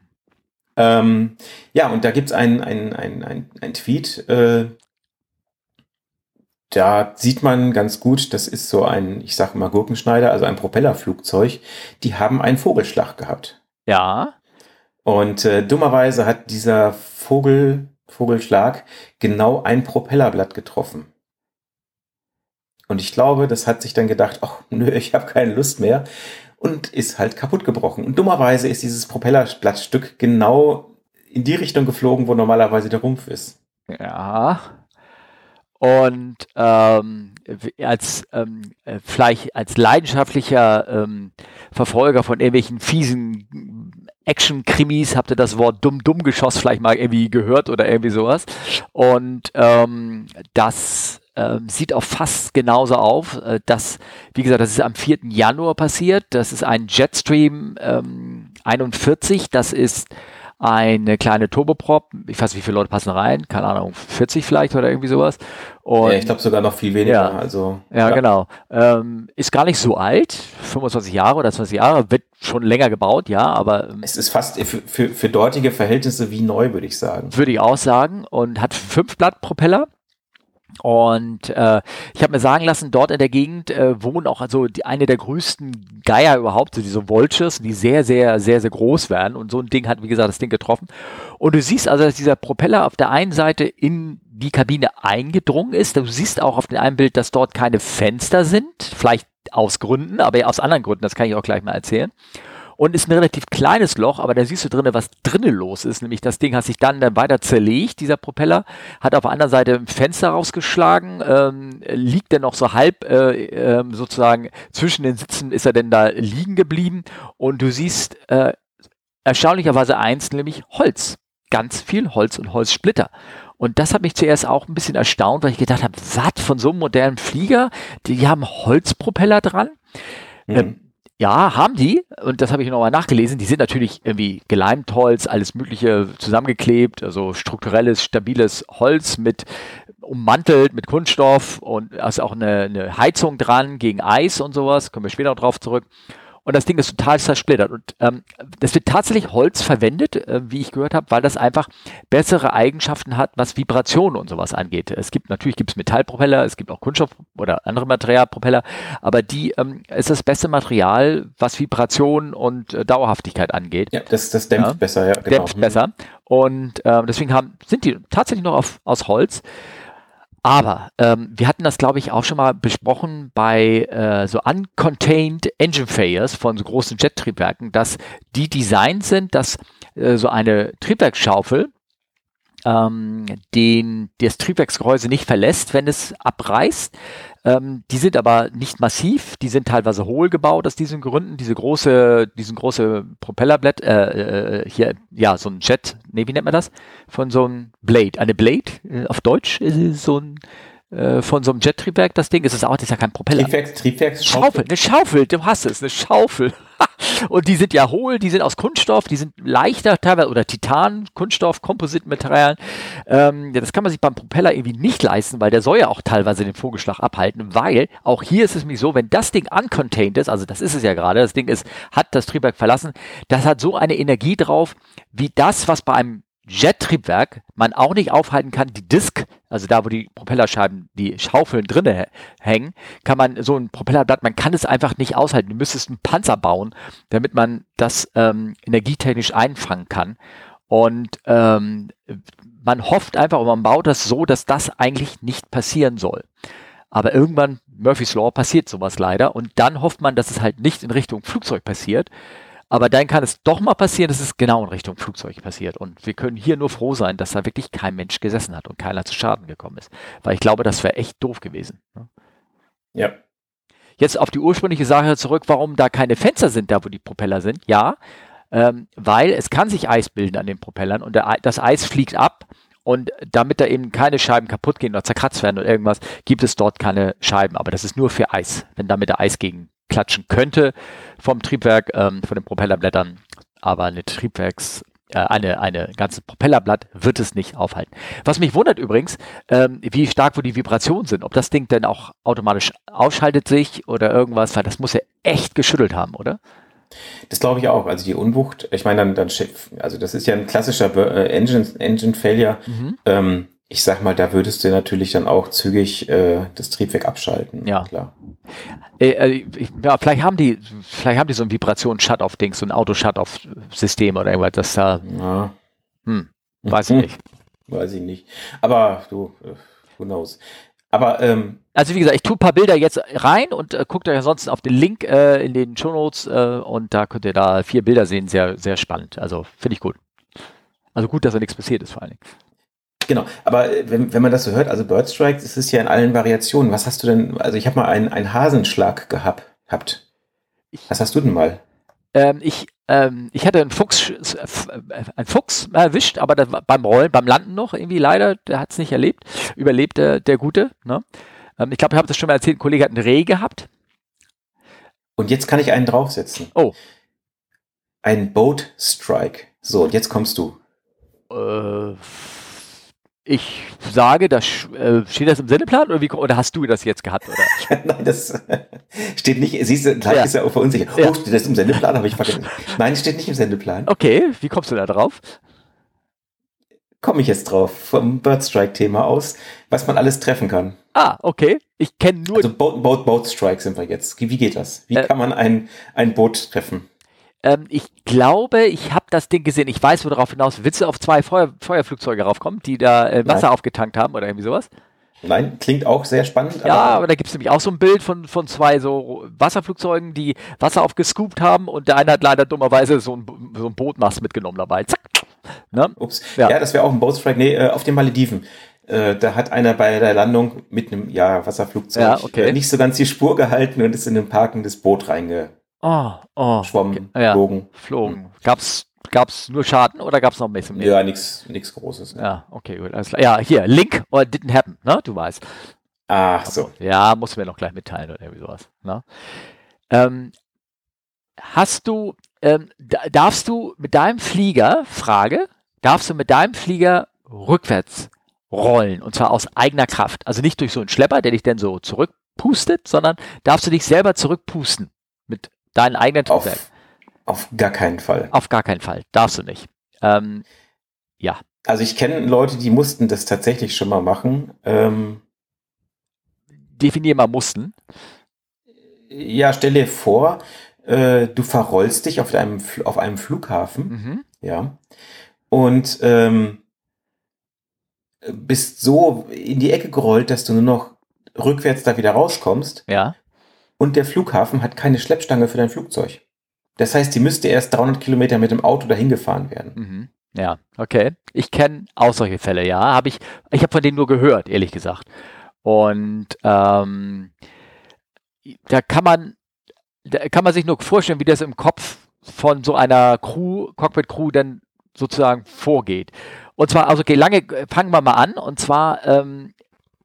Ähm, ja, und da gibt's ein, ein, ein, ein, ein Tweet, äh, da sieht man ganz gut, das ist so ein, ich sage mal Gurkenschneider, also ein Propellerflugzeug, die haben einen Vogelschlag gehabt. Ja. Und äh, dummerweise hat dieser Vogel, Vogelschlag genau ein Propellerblatt getroffen. Und ich glaube, das hat sich dann gedacht, ach nö, ich habe keine Lust mehr und ist halt kaputt gebrochen. Und dummerweise ist dieses Propellerblattstück genau in die Richtung geflogen, wo normalerweise der Rumpf ist. Ja. Und ähm, als ähm, äh, vielleicht als leidenschaftlicher ähm, Verfolger von irgendwelchen fiesen Action-Krimis habt ihr das Wort dumm-dumm-Geschoss vielleicht mal irgendwie gehört oder irgendwie sowas. Und ähm, das ähm, sieht auch fast genauso auf. Äh, das, wie gesagt, das ist am 4. Januar passiert. Das ist ein Jetstream ähm, 41. Das ist eine kleine Turboprop. Ich weiß, wie viele Leute passen rein? Keine Ahnung, 40 vielleicht oder irgendwie sowas. Und, ja, ich glaube sogar noch viel weniger. Ja, also, ja, ja. genau. Ähm, ist gar nicht so alt, 25 Jahre oder 20 Jahre, wird schon länger gebaut, ja, aber. Ähm, es ist fast für, für, für dortige Verhältnisse wie neu, würde ich sagen. Würde ich auch sagen. Und hat fünf Blattpropeller. Und äh, ich habe mir sagen lassen, dort in der Gegend äh, wohnen auch also die, eine der größten Geier überhaupt, so diese Vultures, die sehr, sehr, sehr, sehr groß werden. Und so ein Ding hat, wie gesagt, das Ding getroffen. Und du siehst also, dass dieser Propeller auf der einen Seite in die Kabine eingedrungen ist. Du siehst auch auf dem einen Bild, dass dort keine Fenster sind. Vielleicht aus Gründen, aber aus anderen Gründen, das kann ich auch gleich mal erzählen und ist ein relativ kleines Loch, aber da siehst du drinnen, was drinnen los ist. Nämlich das Ding hat sich dann, dann weiter zerlegt, dieser Propeller, hat auf der anderen Seite ein Fenster rausgeschlagen, ähm, liegt dann noch so halb äh, äh, sozusagen zwischen den Sitzen ist er denn da liegen geblieben und du siehst äh, erstaunlicherweise eins, nämlich Holz. Ganz viel Holz und Holzsplitter. Und das hat mich zuerst auch ein bisschen erstaunt, weil ich gedacht habe, was von so einem modernen Flieger, die haben Holzpropeller dran. Mhm. Ähm, ja, haben die. Und das habe ich nochmal nachgelesen. Die sind natürlich irgendwie geleimt Holz, alles Mögliche zusammengeklebt, also strukturelles, stabiles Holz mit ummantelt mit Kunststoff und da ist auch eine, eine Heizung dran gegen Eis und sowas. Kommen wir später noch drauf zurück und das Ding ist total zersplittert. Und ähm, das wird tatsächlich Holz verwendet, äh, wie ich gehört habe, weil das einfach bessere Eigenschaften hat, was Vibrationen und sowas angeht. Es gibt natürlich gibt's Metallpropeller, es gibt auch Kunststoff oder andere Materialpropeller, aber die ähm, ist das beste Material, was Vibration und äh, Dauerhaftigkeit angeht. Ja, das, das dämpft ja, besser, ja. Genau. Dämpft besser. Und äh, deswegen haben, sind die tatsächlich noch auf, aus Holz. Aber ähm, wir hatten das, glaube ich, auch schon mal besprochen bei äh, so uncontained Engine Failures von so großen Jet-Triebwerken, dass die designt sind, dass äh, so eine Triebwerksschaufel ähm, den, das Triebwerksgehäuse nicht verlässt, wenn es abreißt. Ähm, die sind aber nicht massiv, die sind teilweise hohl gebaut aus diesen Gründen. Diese große, diesen große Propellerblatt, äh, äh, hier, ja, so ein Jet, nee, wie nennt man das? Von so einem Blade. Eine Blade, äh, auf Deutsch ist es so ein äh, von so einem Jet-Triebwerk, das Ding. ist Es auch, das ist ja kein Propeller. Triebwerks, Triebwerks Schaufel, eine Schaufel, du hast es, eine Schaufel. und die sind ja hohl, die sind aus Kunststoff, die sind leichter teilweise oder Titan, Kunststoff, Kompositmaterialien. Ähm, das kann man sich beim Propeller irgendwie nicht leisten, weil der soll ja auch teilweise den Vogelschlag abhalten, weil auch hier ist es nämlich so, wenn das Ding uncontained ist, also das ist es ja gerade, das Ding ist, hat das Triebwerk verlassen, das hat so eine Energie drauf, wie das, was bei einem Jet-Triebwerk man auch nicht aufhalten kann, die Disk, also da, wo die Propellerscheiben, die Schaufeln drinne hängen, kann man so ein Propellerblatt, man kann es einfach nicht aushalten. Du müsstest einen Panzer bauen, damit man das ähm, energietechnisch einfangen kann. Und ähm, man hofft einfach und man baut das so, dass das eigentlich nicht passieren soll. Aber irgendwann, Murphy's Law, passiert sowas leider. Und dann hofft man, dass es halt nicht in Richtung Flugzeug passiert, aber dann kann es doch mal passieren, dass es genau in Richtung Flugzeug passiert. Und wir können hier nur froh sein, dass da wirklich kein Mensch gesessen hat und keiner zu Schaden gekommen ist. Weil ich glaube, das wäre echt doof gewesen. Ne? Ja. Jetzt auf die ursprüngliche Sache zurück, warum da keine Fenster sind, da wo die Propeller sind. Ja, ähm, weil es kann sich Eis bilden an den Propellern und der, das Eis fliegt ab und damit da eben keine Scheiben kaputt gehen oder zerkratzt werden oder irgendwas, gibt es dort keine Scheiben. Aber das ist nur für Eis, wenn damit der Eis gegen klatschen könnte vom Triebwerk, ähm, von den Propellerblättern, aber eine Triebwerks, äh, eine, eine ganze Propellerblatt wird es nicht aufhalten. Was mich wundert übrigens, ähm, wie stark wo die Vibrationen sind, ob das Ding denn auch automatisch ausschaltet sich oder irgendwas, weil das muss ja echt geschüttelt haben, oder? Das glaube ich auch. Also die Unwucht, ich meine, dann, dann also das ist ja ein klassischer äh, Engine, Engine Failure. Mhm. Ähm, ich sag mal, da würdest du natürlich dann auch zügig äh, das Triebwerk abschalten. Ja, klar. Äh, äh, ja, vielleicht haben die, vielleicht haben die so ein Vibrations-Shut-off-Ding, so ein Auto-Shut-off-System oder irgendwas, das da. Ja. Hm, weiß ich nicht. Weiß ich nicht. Aber du, äh, who knows. Aber ähm, also wie gesagt, ich tue ein paar Bilder jetzt rein und äh, guckt euch ansonsten auf den Link äh, in den Show Notes äh, und da könnt ihr da vier Bilder sehen, sehr sehr spannend. Also finde ich gut. Also gut, dass da nichts passiert ist vor allen Dingen. Genau, aber äh, wenn, wenn man das so hört, also Bird Strike, das ist ja in allen Variationen. Was hast du denn, also ich habe mal einen, einen Hasenschlag gehabt. Habt. Was hast du denn mal? Ähm, ich, ähm, ich hatte einen Fuchs, äh, einen Fuchs erwischt, aber das war beim Rollen, beim Landen noch irgendwie leider, der hat es nicht erlebt, überlebt der, der Gute. Ne? Ähm, ich glaube, ich habe das schon mal erzählt, ein Kollege hat einen Reh gehabt. Und jetzt kann ich einen draufsetzen. Oh. Ein Boat Strike. So, und jetzt kommst du. Äh, ich sage, das äh, steht das im Sendeplan oder, wie, oder hast du das jetzt gehabt? Oder? Nein, das steht nicht. Siehst du, gleich ja. ist er auch verunsichert. Ja. Oh, steht das im Sendeplan? Habe ich vergessen. Nein, steht nicht im Sendeplan. Okay, wie kommst du da drauf? Komme ich jetzt drauf vom Birdstrike-Thema aus, was man alles treffen kann. Ah, okay. Ich kenne nur. Also Boat, Boat, Boat Strike sind wir jetzt. Wie geht das? Wie äh, kann man ein, ein Boot treffen? Ähm, ich glaube, ich habe das Ding gesehen. Ich weiß, worauf hinaus. Willst du auf zwei Feuer, Feuerflugzeuge raufkommen, die da äh, Wasser Nein. aufgetankt haben oder irgendwie sowas? Nein, klingt auch sehr spannend. Ja, aber, aber da gibt es nämlich auch so ein Bild von, von zwei so Wasserflugzeugen, die Wasser aufgescoopt haben und der eine hat leider dummerweise so ein, so ein Bootmast mitgenommen dabei. Zack. Ne? Ups. Ja. ja, das wäre auch ein Boatstrike. Nee, äh, auf den Malediven. Äh, da hat einer bei der Landung mit einem ja, Wasserflugzeug ja, okay. Äh, nicht so ganz die Spur gehalten und ist in ein parkendes Boot reinge Oh, oh. Schwamm, ja, flogen. Flogen. Hm. Gab's, gab's nur Schaden oder gab's noch ein bisschen mehr? Ja, nichts nix Großes. Ne? Ja, okay, gut. Alles klar. Ja, hier, Link or didn't happen, ne? Du weißt. Ach so. Ja, musst du mir noch gleich mitteilen oder irgendwie sowas. Ne? Ähm, hast du, ähm, darfst du mit deinem Flieger, Frage, darfst du mit deinem Flieger rückwärts rollen und zwar aus eigener Kraft. Also nicht durch so einen Schlepper, der dich dann so zurückpustet, sondern darfst du dich selber zurückpusten mit Deinen eigenen Triebwerk. Auf, auf gar keinen Fall. Auf gar keinen Fall. Darfst du nicht. Ähm, ja. Also ich kenne Leute, die mussten das tatsächlich schon mal machen. Ähm, Definier mal mussten. Ja, stell dir vor, äh, du verrollst dich auf einem, auf einem Flughafen. Mhm. Ja. Und ähm, bist so in die Ecke gerollt, dass du nur noch rückwärts da wieder rauskommst. Ja und der Flughafen hat keine Schleppstange für dein Flugzeug. Das heißt, die müsste erst 300 Kilometer mit dem Auto dahin gefahren werden. Mhm. Ja, okay. Ich kenne auch solche Fälle, ja. Hab ich ich habe von denen nur gehört, ehrlich gesagt. Und ähm, da kann man, da kann man sich nur vorstellen, wie das im Kopf von so einer Crew, Cockpit-Crew dann sozusagen vorgeht. Und zwar, also okay, lange fangen wir mal an. Und zwar ähm,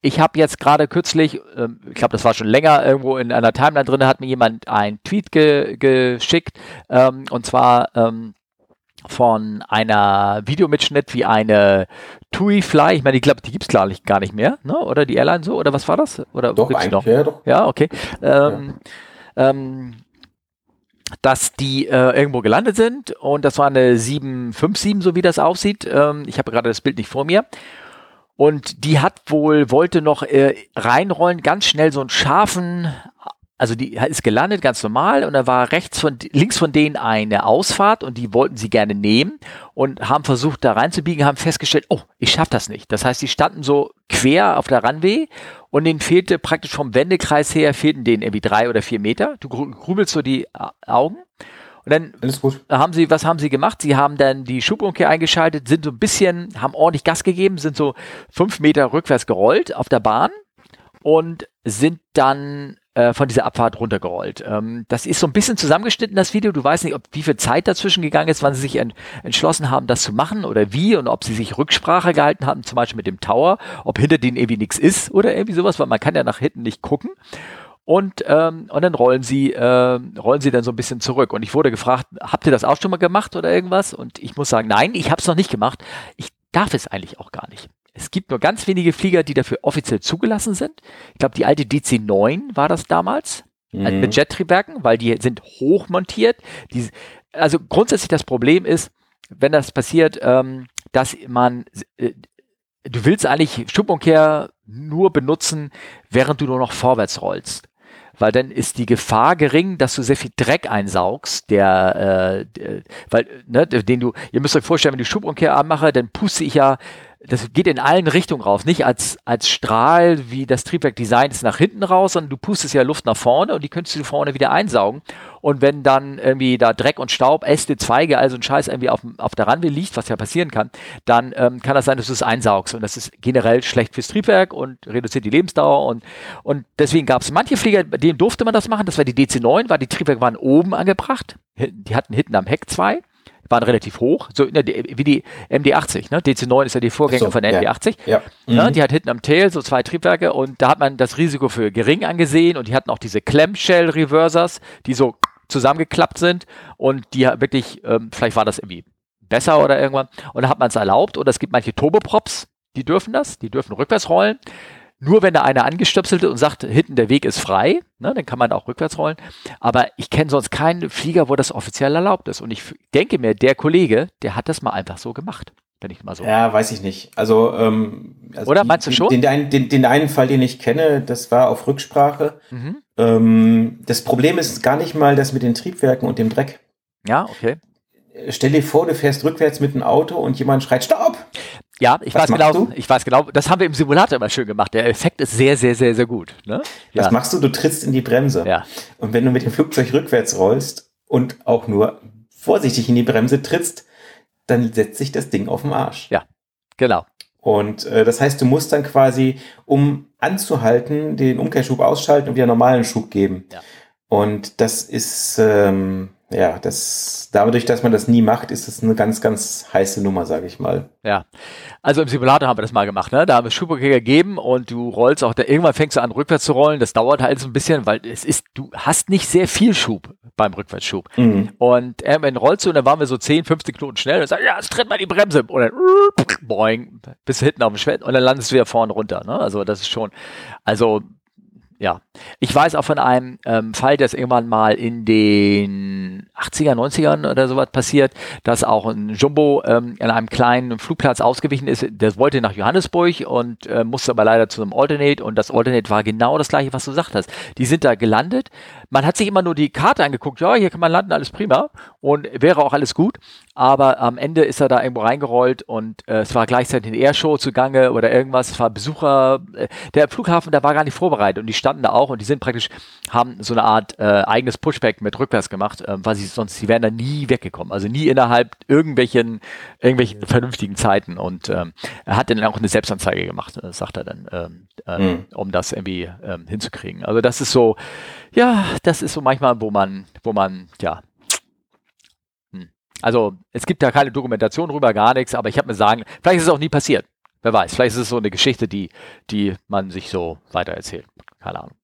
ich habe jetzt gerade kürzlich, ähm, ich glaube, das war schon länger irgendwo in einer Timeline drin, hat mir jemand ein Tweet ge geschickt ähm, und zwar ähm, von einer Videomitschnitt wie eine TUI Fly. Ich meine, ich glaube, die gibt es klar nicht, gar nicht mehr, ne? oder die Airline so, oder was war das? Oder doch, eigentlich, noch? Ja, doch. ja okay. Ähm, ja. Ähm, dass die äh, irgendwo gelandet sind und das war eine 757, so wie das aussieht. Ähm, ich habe gerade das Bild nicht vor mir. Und die hat wohl, wollte noch äh, reinrollen, ganz schnell so einen scharfen, also die ist gelandet, ganz normal, und da war rechts von, links von denen eine Ausfahrt und die wollten sie gerne nehmen und haben versucht, da reinzubiegen, haben festgestellt, oh, ich schaff das nicht. Das heißt, die standen so quer auf der Runway und denen fehlte praktisch vom Wendekreis her, fehlten denen irgendwie drei oder vier Meter. Du grübelst so die Augen und dann Alles gut. haben sie, was haben sie gemacht? Sie haben dann die Schubumkehr eingeschaltet, sind so ein bisschen, haben ordentlich Gas gegeben, sind so fünf Meter rückwärts gerollt auf der Bahn und sind dann äh, von dieser Abfahrt runtergerollt. Ähm, das ist so ein bisschen zusammengeschnitten, das Video. Du weißt nicht, ob wie viel Zeit dazwischen gegangen ist, wann sie sich ent entschlossen haben, das zu machen oder wie und ob sie sich Rücksprache gehalten haben, zum Beispiel mit dem Tower, ob hinter denen irgendwie nichts ist oder irgendwie sowas, weil man kann ja nach hinten nicht gucken und, ähm, und dann rollen sie, äh, rollen sie dann so ein bisschen zurück. Und ich wurde gefragt, habt ihr das auch schon mal gemacht oder irgendwas? Und ich muss sagen, nein, ich habe es noch nicht gemacht. Ich darf es eigentlich auch gar nicht. Es gibt nur ganz wenige Flieger, die dafür offiziell zugelassen sind. Ich glaube, die alte DC-9 war das damals. mhm. mit Jettriebwerken, weil die sind hochmontiert. Die, also grundsätzlich das Problem ist, wenn das passiert, ähm, dass man, äh, du willst eigentlich Schubumkehr nur benutzen, während du nur noch vorwärts rollst weil dann ist die Gefahr gering, dass du sehr viel Dreck einsaugst, der, äh, weil, ne, den du, ihr müsst euch vorstellen, wenn ich Schubumkehr anmache, dann puste ich ja das geht in allen Richtungen raus. Nicht als, als Strahl, wie das Triebwerk designt ist, nach hinten raus, sondern du pustest ja Luft nach vorne und die könntest du vorne wieder einsaugen. Und wenn dann irgendwie da Dreck und Staub, Äste, Zweige, also ein Scheiß irgendwie auf, auf der Runway liegt, was ja passieren kann, dann ähm, kann das sein, dass du es einsaugst. Und das ist generell schlecht fürs Triebwerk und reduziert die Lebensdauer. Und, und deswegen gab es manche Flieger, bei denen durfte man das machen. Das war die DC-9, weil die Triebwerke waren oben angebracht. Die hatten hinten am Heck zwei waren relativ hoch, so ne, wie die MD80. Ne? DC9 ist ja die Vorgänger so, von der MD80. Ja. Ne? Mhm. Die hat hinten am Tail so zwei Triebwerke und da hat man das Risiko für gering angesehen und die hatten auch diese Clamshell Reversers, die so zusammengeklappt sind und die wirklich, ähm, vielleicht war das irgendwie besser oder irgendwann und da hat man es erlaubt und es gibt manche Turboprops, die dürfen das, die dürfen rückwärts rollen. Nur wenn da einer angestöpselt und sagt, hinten der Weg ist frei, ne, dann kann man auch rückwärts rollen. Aber ich kenne sonst keinen Flieger, wo das offiziell erlaubt ist. Und ich denke mir, der Kollege, der hat das mal einfach so gemacht. Wenn ich mal so. Ja, weiß ich nicht. Also, ähm, also oder meinst du schon? Den, den, den, den, einen Fall, den ich kenne, das war auf Rücksprache. Mhm. Ähm, das Problem ist gar nicht mal das mit den Triebwerken und dem Dreck. Ja, okay. Stell dir vor, du fährst rückwärts mit einem Auto und jemand schreit Stopp! Ja, ich Was weiß genau, du? ich weiß genau, das haben wir im Simulator immer schön gemacht. Der Effekt ist sehr, sehr, sehr, sehr gut. Ne? Ja. Was machst du? Du trittst in die Bremse. Ja. Und wenn du mit dem Flugzeug rückwärts rollst und auch nur vorsichtig in die Bremse trittst, dann setzt sich das Ding auf den Arsch. Ja, genau. Und äh, das heißt, du musst dann quasi, um anzuhalten, den Umkehrschub ausschalten und wieder normalen Schub geben. Ja. Und das ist, ähm, ja, das, dadurch, dass man das nie macht, ist es eine ganz, ganz heiße Nummer, sage ich mal. Ja, also im Simulator haben wir das mal gemacht, ne? Da haben wir Schubumkehr gegeben und du rollst auch, da, irgendwann fängst du an, rückwärts zu rollen. Das dauert halt so ein bisschen, weil es ist, du hast nicht sehr viel Schub beim Rückwärtsschub. Mhm. Und ähm, dann rollst du und dann waren wir so 10, 15 Knoten schnell und sagst, ja, jetzt tritt mal die Bremse. Und dann, boing, bist du hinten auf dem Schwert und dann landest du wieder vorne runter, ne? Also das ist schon, also ja, ich weiß auch von einem ähm, Fall, der irgendwann mal in den 80er, 90ern oder sowas passiert, dass auch ein Jumbo ähm, in einem kleinen Flugplatz ausgewichen ist. Der wollte nach Johannesburg und äh, musste aber leider zu einem Alternate und das Alternate war genau das gleiche, was du gesagt hast. Die sind da gelandet. Man hat sich immer nur die Karte angeguckt, ja, hier kann man landen, alles prima und wäre auch alles gut. Aber am Ende ist er da irgendwo reingerollt und äh, es war gleichzeitig eine Airshow zugange oder irgendwas. Es war Besucher. Äh, der Flughafen, der war gar nicht vorbereitet und die standen da auch und die sind praktisch, haben so eine Art äh, eigenes Pushback mit rückwärts gemacht, äh, weil sie sonst, sie wären da nie weggekommen. Also nie innerhalb irgendwelchen, irgendwelchen vernünftigen Zeiten. Und ähm, er hat dann auch eine Selbstanzeige gemacht, äh, sagt er dann, ähm, äh, mhm. um das irgendwie ähm, hinzukriegen. Also das ist so, ja, das ist so manchmal, wo man, wo man, ja, hm. also es gibt da keine Dokumentation drüber, gar nichts, aber ich habe mir sagen, vielleicht ist es auch nie passiert. Wer weiß, vielleicht ist es so eine Geschichte, die, die man sich so weitererzählt. Keine Ahnung.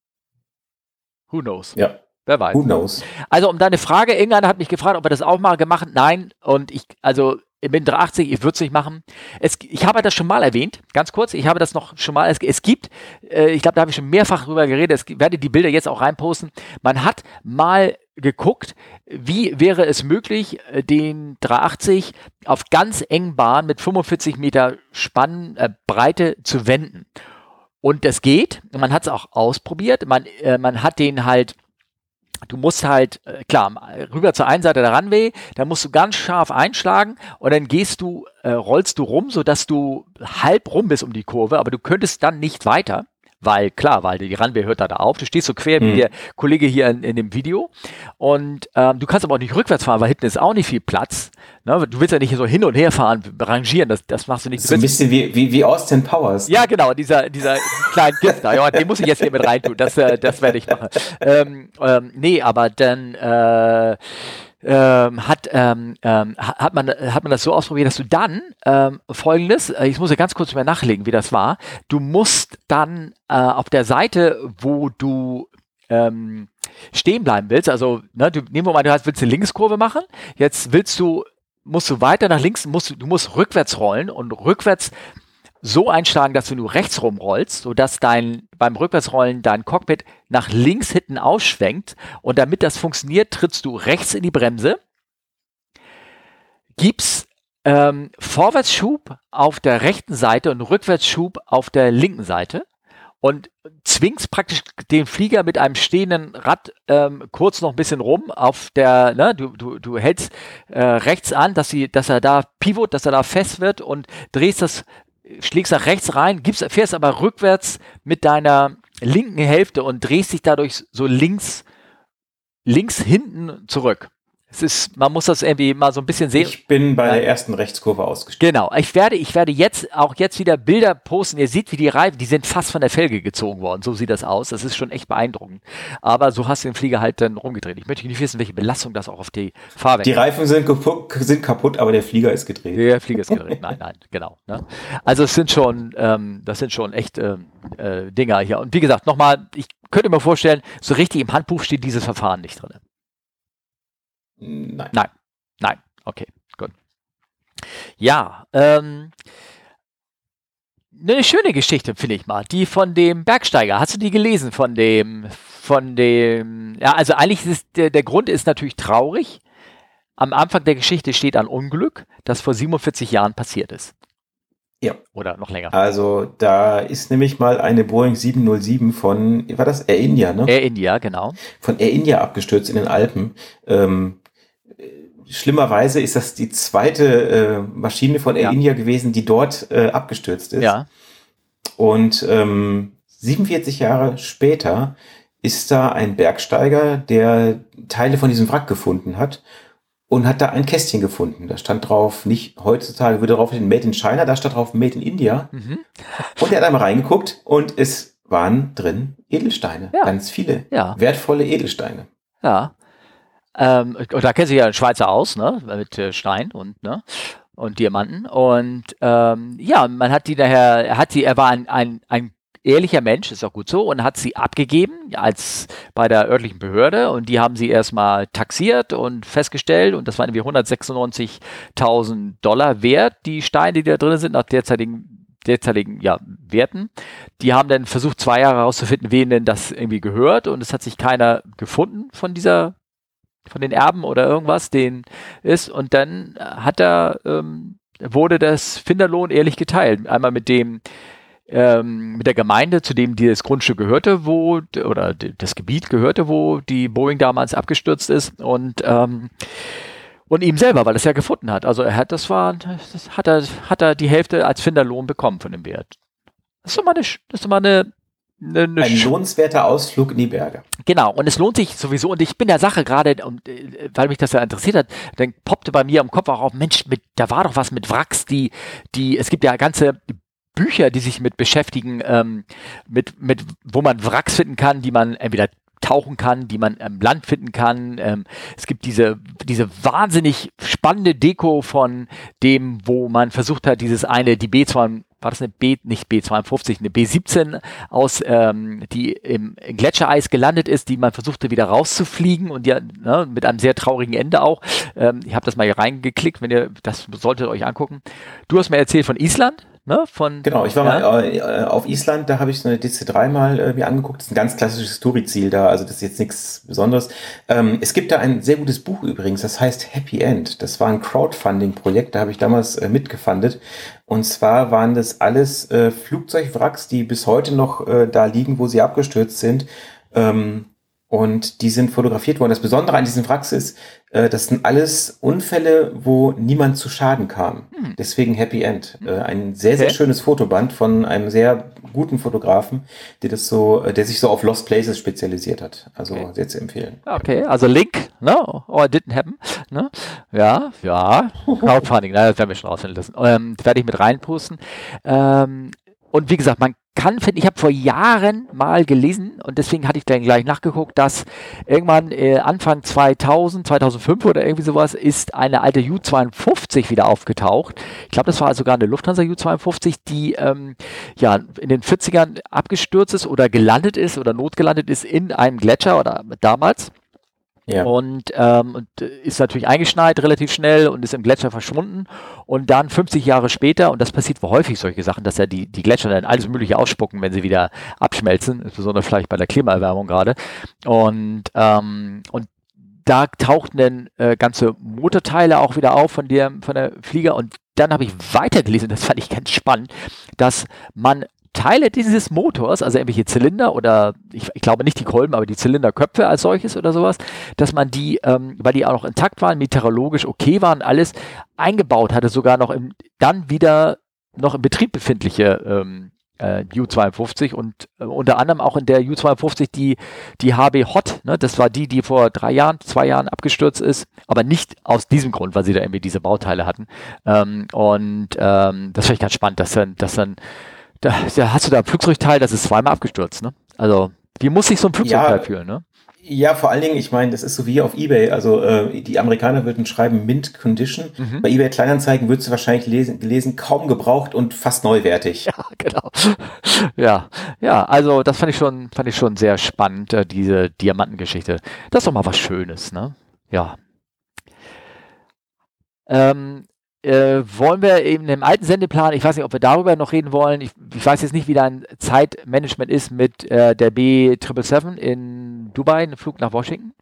Who knows? Ja. Wer weiß. Who knows? Also um deine Frage, irgendeiner hat mich gefragt, ob wir das auch mal gemacht haben. Nein. Und ich, also ich bin 380, ich würde es nicht machen. Es, ich habe das schon mal erwähnt, ganz kurz. Ich habe das noch schon mal. Es, es gibt, äh, ich glaube, da habe ich schon mehrfach drüber geredet. Es werde die Bilder jetzt auch reinposten. Man hat mal geguckt, wie wäre es möglich, äh, den 380 auf ganz engen Bahn mit 45 Meter Spannbreite äh, zu wenden. Und das geht. Man hat es auch ausprobiert. Man, äh, man hat den halt du musst halt, äh, klar, rüber zur einen Seite der Runway, da musst du ganz scharf einschlagen und dann gehst du, äh, rollst du rum, sodass du halb rum bist um die Kurve, aber du könntest dann nicht weiter weil klar, weil die Runway hört da, da auf. Du stehst so quer mhm. wie der Kollege hier in, in dem Video und ähm, du kannst aber auch nicht rückwärts fahren, weil hinten ist auch nicht viel Platz. Ne? Du willst ja nicht so hin und her fahren, rangieren, das, das machst du nicht. Ist ein bisschen wie, wie, wie Austin Powers. Ja, genau, dieser, dieser kleine Gift da. Ja, den muss ich jetzt hier mit reintun, das, äh, das werde ich machen. Ähm, ähm, nee, aber dann äh, ähm, hat, ähm, ähm, hat, man, hat man das so ausprobiert, dass du dann ähm, folgendes, äh, ich muss ja ganz kurz mal nachlegen, wie das war, du musst dann äh, auf der Seite, wo du ähm, stehen bleiben willst, also ne, du, nehmen wir mal, du hast, willst eine Linkskurve machen, jetzt willst du, musst du weiter nach links, musst, du musst rückwärts rollen und rückwärts so einschlagen, dass du nur rechts rumrollst, sodass dein, beim Rückwärtsrollen dein Cockpit nach links hinten ausschwenkt. Und damit das funktioniert, trittst du rechts in die Bremse, gibst ähm, Vorwärtsschub auf der rechten Seite und Rückwärtsschub auf der linken Seite und zwingst praktisch den Flieger mit einem stehenden Rad ähm, kurz noch ein bisschen rum auf der, ne, du, du, du hältst äh, rechts an, dass, sie, dass er da pivot, dass er da fest wird und drehst das, schlägst nach rechts rein, gibst, fährst aber rückwärts mit deiner linken Hälfte und drehst dich dadurch so links, links hinten zurück. Es ist, man muss das irgendwie mal so ein bisschen sehen. Ich bin bei der ersten Rechtskurve ausgestiegen. Genau. Ich werde, ich werde jetzt auch jetzt wieder Bilder posten. Ihr seht, wie die Reifen, die sind fast von der Felge gezogen worden. So sieht das aus. Das ist schon echt beeindruckend. Aber so hast du den Flieger halt dann rumgedreht. Ich möchte nicht wissen, welche Belastung das auch auf die Fahrwerke. Die Reifen sind, sind kaputt, aber der Flieger ist gedreht. Der Flieger ist gedreht. Nein, nein, genau. Ne? Also es sind schon, ähm, das sind schon echt ähm, äh, Dinger hier. Und wie gesagt, nochmal, ich könnte mir vorstellen, so richtig im Handbuch steht dieses Verfahren nicht drin. Nein. Nein. Nein. Okay, gut. Ja, ähm, eine schöne Geschichte, finde ich mal. Die von dem Bergsteiger. Hast du die gelesen von dem, von dem, ja, also eigentlich ist der, der Grund ist natürlich traurig. Am Anfang der Geschichte steht ein Unglück, das vor 47 Jahren passiert ist. Ja. Oder noch länger. Also da ist nämlich mal eine Boeing 707 von, war das Air India, ne? Air India, genau. Von Air India abgestürzt in den Alpen. Ähm, schlimmerweise ist das die zweite äh, Maschine von Air ja. India gewesen, die dort äh, abgestürzt ist. Ja. Und ähm, 47 Jahre später ist da ein Bergsteiger, der Teile von diesem Wrack gefunden hat und hat da ein Kästchen gefunden. Da stand drauf, nicht heutzutage würde drauf stehen Made in China, da stand drauf Made in India. Mhm. Und er hat einmal reingeguckt und es waren drin Edelsteine, ja. ganz viele, ja. wertvolle Edelsteine. Ja. Ähm, da kennt sich ja ein Schweizer aus, ne? Mit äh, Stein und, ne? Und Diamanten. Und ähm, ja, man hat die daher, er hat sie, er war ein, ein, ein ehrlicher Mensch, ist auch gut so, und hat sie abgegeben als bei der örtlichen Behörde und die haben sie erstmal taxiert und festgestellt und das waren irgendwie 196.000 Dollar wert, die Steine, die da drin sind, nach derzeitigen derzeitigen ja, Werten. Die haben dann versucht, zwei Jahre herauszufinden, wen denn das irgendwie gehört und es hat sich keiner gefunden von dieser von den Erben oder irgendwas, den ist. Und dann hat er, ähm, wurde das Finderlohn ehrlich geteilt. Einmal mit dem, ähm, mit der Gemeinde, zu dem dieses Grundstück gehörte, wo, oder das Gebiet gehörte, wo die Boeing damals abgestürzt ist und, ähm, und ihm selber, weil er es ja gefunden hat. Also er hat, das war, das hat er, hat er die Hälfte als Finderlohn bekommen von dem Wert. Das ist doch mal eine, das ist doch mal eine Ne, ne ein lohnenswerter Ausflug in die Berge. Genau, und es lohnt sich sowieso. Und ich bin der Sache gerade, äh, weil mich das ja interessiert hat, dann poppte bei mir im Kopf auch auf, Mensch, mit, da war doch was mit Wracks, die, die, es gibt ja ganze Bücher, die sich mit beschäftigen, ähm, mit, mit, wo man Wracks finden kann, die man entweder tauchen kann, die man im Land finden kann. Ähm, es gibt diese, diese wahnsinnig spannende Deko von dem, wo man versucht hat, dieses eine, die B2 war das eine B, nicht B52, eine B17 aus, ähm, die im Gletschereis gelandet ist, die man versuchte wieder rauszufliegen und ja, ne, mit einem sehr traurigen Ende auch. Ähm, ich habe das mal hier reingeklickt, wenn ihr, das solltet euch angucken. Du hast mir erzählt von Island, ne? Von, genau, ich war ja. mal äh, auf Island, da habe ich so eine DC3 mal äh, mir angeguckt. Das ist ein ganz klassishes Story-Ziel da, also das ist jetzt nichts Besonderes. Ähm, es gibt da ein sehr gutes Buch übrigens, das heißt Happy End. Das war ein Crowdfunding-Projekt, da habe ich damals äh, mitgefundet und zwar waren das alles äh, Flugzeugwracks, die bis heute noch äh, da liegen, wo sie abgestürzt sind. Ähm, und die sind fotografiert worden. Das Besondere an diesen Wracks ist, äh, das sind alles Unfälle, wo niemand zu Schaden kam. Hm. Deswegen Happy End. Äh, ein sehr, sehr okay. schönes Fotoband von einem sehr guten Fotografen, der das so, äh, der sich so auf Lost Places spezialisiert hat. Also okay. sehr zu empfehlen. Okay, also Link, ne? Or it didn't happen. Ne? Ja, ja. Crowdfunding, das werden wir schon rausfinden lassen. Ähm, werde ich mit reinposten. Ähm, und wie gesagt, man kann finden, ich habe vor Jahren mal gelesen und deswegen hatte ich dann gleich nachgeguckt, dass irgendwann äh, Anfang 2000, 2005 oder irgendwie sowas ist eine alte U-52 wieder aufgetaucht. Ich glaube, das war sogar eine Lufthansa U-52, die ähm, ja in den 40ern abgestürzt ist oder gelandet ist oder notgelandet ist in einem Gletscher oder damals Ja. Und, ähm, und ist natürlich eingeschneit relativ schnell und ist im Gletscher verschwunden. Und dann 50 Jahre später, und das passiert häufig solche Sachen, dass ja die, die Gletscher dann alles Mögliche ausspucken, wenn sie wieder abschmelzen, insbesondere vielleicht bei der Klimaerwärmung gerade. Und, ähm, und da tauchten dann äh, ganze Motorteile auch wieder auf von der, von der Flieger und dann habe ich weitergelesen, das fand ich ganz spannend, dass man Teile dieses Motors, also irgendwelche Zylinder oder ich, ich, glaube nicht die Kolben, aber die Zylinderköpfe als solches oder sowas, dass man die, ähm, weil die auch noch intakt waren, meteorologisch okay waren, alles eingebaut hatte, sogar noch im, dann wieder noch im Betrieb befindliche ähm, äh, U-52 und äh, unter anderem auch in der U-52 die, die HB Hot, ne, das war die, die vor drei Jahren, zwei Jahren abgestürzt ist, aber nicht aus diesem Grund, weil sie da irgendwie diese Bauteile hatten. Ähm, und ähm, das finde ich ganz spannend, dass dann, dass dann da, da hast du da Flugzeugteil, das ist zweimal abgestürzt, ne? Also, wie muss sich so ein Flugzeugteil ja, fühlen, ne? Ja, vor allen Dingen, ich meine, das ist so wie auf Ebay. Also äh, die Amerikaner würden schreiben Mint Condition. Mhm. Bei Ebay Kleinanzeigen würdest du wahrscheinlich lesen, gelesen, kaum gebraucht und fast neuwertig. Ja, genau. Ja, ja, also das fand ich schon, fand ich schon sehr spannend, äh, diese Diamantengeschichte. Das ist doch mal was Schönes, ne? Ja. Ähm, äh, wollen wir eben im alten Sendeplan, ich weiß nicht, ob wir darüber noch reden wollen, ich, ich weiß jetzt nicht, wie dein Zeitmanagement ist mit äh, der B777 in Dubai, ein Flug nach Washington.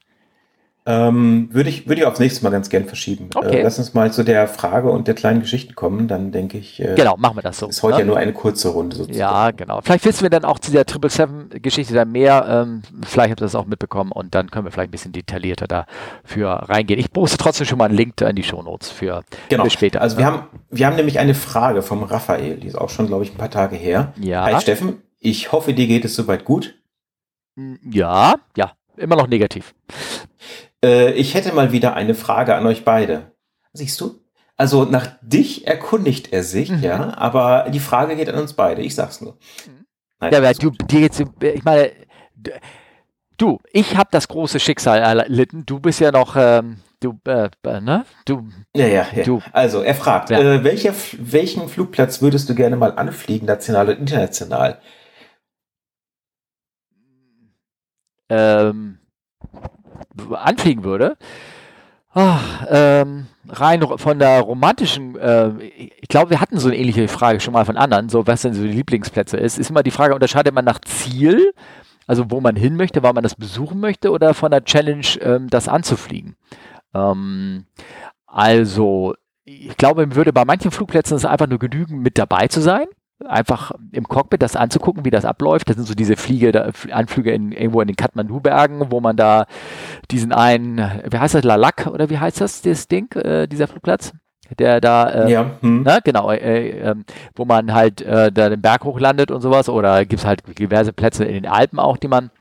Ähm, würde ich, würde ich aufs nächste Mal ganz gern verschieben. Okay. Äh, lass uns mal zu der Frage und der kleinen Geschichten kommen, dann denke ich. Äh, genau, machen wir das so. Ist heute ne? ja nur eine kurze Runde sozusagen. Ja, genau. Vielleicht wissen wir dann auch zu der 777-Geschichte dann mehr. Ähm, vielleicht habt ihr das auch mitbekommen und dann können wir vielleicht ein bisschen detaillierter dafür reingehen. Ich poste trotzdem schon mal einen Link in die Shownotes für, genau. für später. Also wir haben, wir haben nämlich eine Frage vom Raphael, die ist auch schon, glaube ich, ein paar Tage her. Ja. Hi Steffen, ich hoffe, dir geht es soweit gut. Ja, ja, immer noch negativ. Äh, ich hätte mal wieder eine Frage an euch beide. Siehst du? Also nach dich erkundigt er sich, mhm. ja, aber die Frage geht an uns beide. Ich sag's nur. Mhm. Nein, ja, aber du, dir jetzt, ich meine, du, ich habe das große Schicksal erlitten. Du bist ja noch, ähm, du, äh, äh, ne? Du. Ja, ja, ja. Du. Also er fragt, ja. äh, welcher, welchen Flugplatz würdest du gerne mal anfliegen, national und international? Ähm, anfliegen würde. Ach, ähm, rein von der romantischen, äh, ich glaube, wir hatten so eine ähnliche Frage schon mal von anderen, so was denn so die Lieblingsplätze ist, ist immer die Frage, unterscheidet man nach Ziel, also wo man hin möchte, weil man das besuchen möchte, oder von der Challenge, ähm, das anzufliegen? Ähm, also, ich glaube, würde bei manchen Flugplätzen es einfach nur genügen, mit dabei zu sein einfach im Cockpit das anzugucken, wie das abläuft. Das sind so diese Fliege, da, Anflüge in, irgendwo in den Kathmandu-Bergen, wo man da diesen einen, wie heißt das, Lalak oder wie heißt das, das Ding, äh, dieser Flugplatz? Der da, äh, ja, hm. ne, genau, äh, äh, wo man halt äh, da den Berg hochlandet und sowas, oder gibt es halt diverse Plätze in den Alpen auch, die man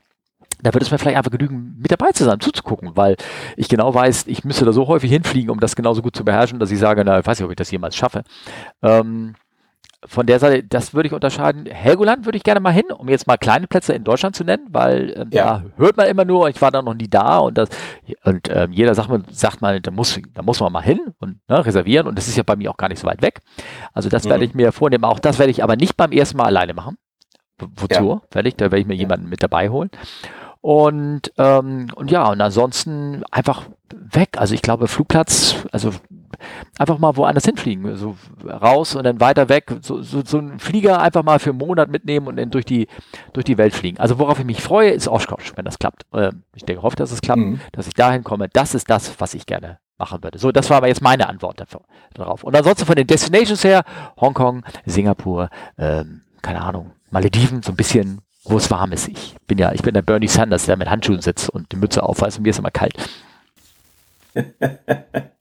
da würde es mir vielleicht einfach genügen, mit dabei zu sein, zuzugucken, weil ich genau weiß, ich müsste da so häufig hinfliegen, um das genauso gut zu beherrschen, dass ich sage, na, ich weiß nicht, ob ich das jemals schaffe. Ähm, von der Seite, das würde ich unterscheiden. Helgoland würde ich gerne mal hin, um jetzt mal kleine Plätze in Deutschland zu nennen, weil äh, ja. da hört man immer nur, ich war da noch nie da und das und äh, jeder sagt, man, sagt mal, da muss, da muss man mal hin und ne, reservieren und das ist ja bei mir auch gar nicht so weit weg. Also das mhm. werde ich mir vornehmen. Auch das werde ich aber nicht beim ersten Mal alleine machen. Wozu? Ja. Werde ich, da werde ich mir jemanden mit dabei holen. Und, ähm, und ja, und ansonsten einfach weg. Also ich glaube, Flugplatz, also einfach mal woanders hinfliegen, so raus und dann weiter weg, so, so, so einen Flieger einfach mal für einen Monat mitnehmen und dann durch die, durch die Welt fliegen. Also worauf ich mich freue, ist Oshkosh, wenn das klappt. Äh, ich denke, hoffe, dass es klappt, mhm. dass ich dahin komme. Das ist das, was ich gerne machen würde. So, das war aber jetzt meine Antwort darauf. Und ansonsten von den Destinations her, Hongkong, Singapur, ähm, keine Ahnung, Malediven, so ein bisschen, wo es warm ist. Ich bin ja, ich bin der Bernie Sanders, der mit Handschuhen sitzt und die Mütze aufweist und mir ist immer kalt.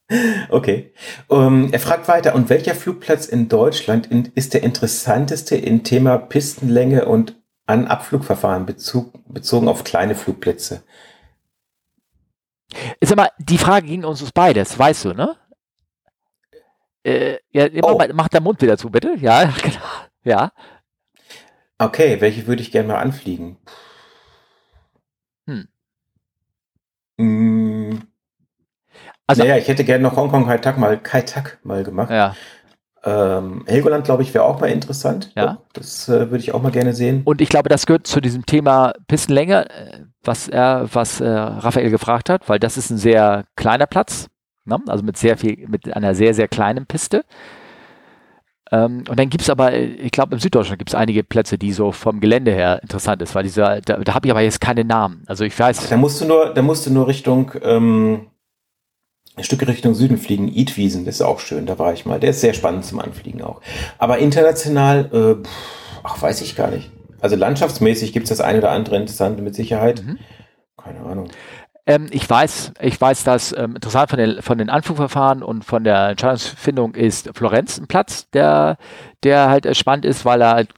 Okay. Um, ähm, er fragt weiter, und welcher Flugplatz in Deutschland ist der interessanteste im Thema Pistenlänge und an Abflugverfahren Bezug, bezogen auf kleine Flugplätze? Ist aber, die Frage ging uns beides, weißt du, ne? Äh, ja, oh. mach der Mund wieder zu, bitte. Ja, genau. Ja. Okay, welche würde ich gerne mal anfliegen? Hm. Hm. Also, naja, ich hätte gerne noch Hongkong Kai Tak mal, Kai Tak mal gemacht. Ja. Ähm, Helgoland, glaube ich, wäre auch mal interessant. Ja. Das äh, würde ich auch mal gerne sehen. Und ich glaube, das gehört zu diesem Thema Pistenlänge, äh, was er, was äh, Raphael gefragt hat, weil das ist ein sehr kleiner Platz, ne? also mit sehr viel, mit einer sehr, sehr kleinen Piste. Ähm, und dann gibt es aber, ich glaube, im Süddeutschland gibt es einige Plätze, die so vom Gelände her interessant ist, weil dieser, da, da habe ich aber jetzt keine Namen. Also ich weiß. Da musst du nur, da musst du nur Richtung ähm, ein Stück Richtung Süden fliegen. Idwiesen, das ist auch schön, da war ich mal. Der ist sehr spannend zum Anfliegen auch. Aber international, äh, pff, ach, weiß ich gar nicht. Also landschaftsmäßig gibt es das eine oder andere interessante mit Sicherheit. Mhm. Keine Ahnung. Ähm, ich weiß, ich weiß, dass ähm, interessant von den, von den Anflugverfahren und von der Entscheidungsfindung ist Florenz ein Platz, der, der halt äh, spannend ist, weil er halt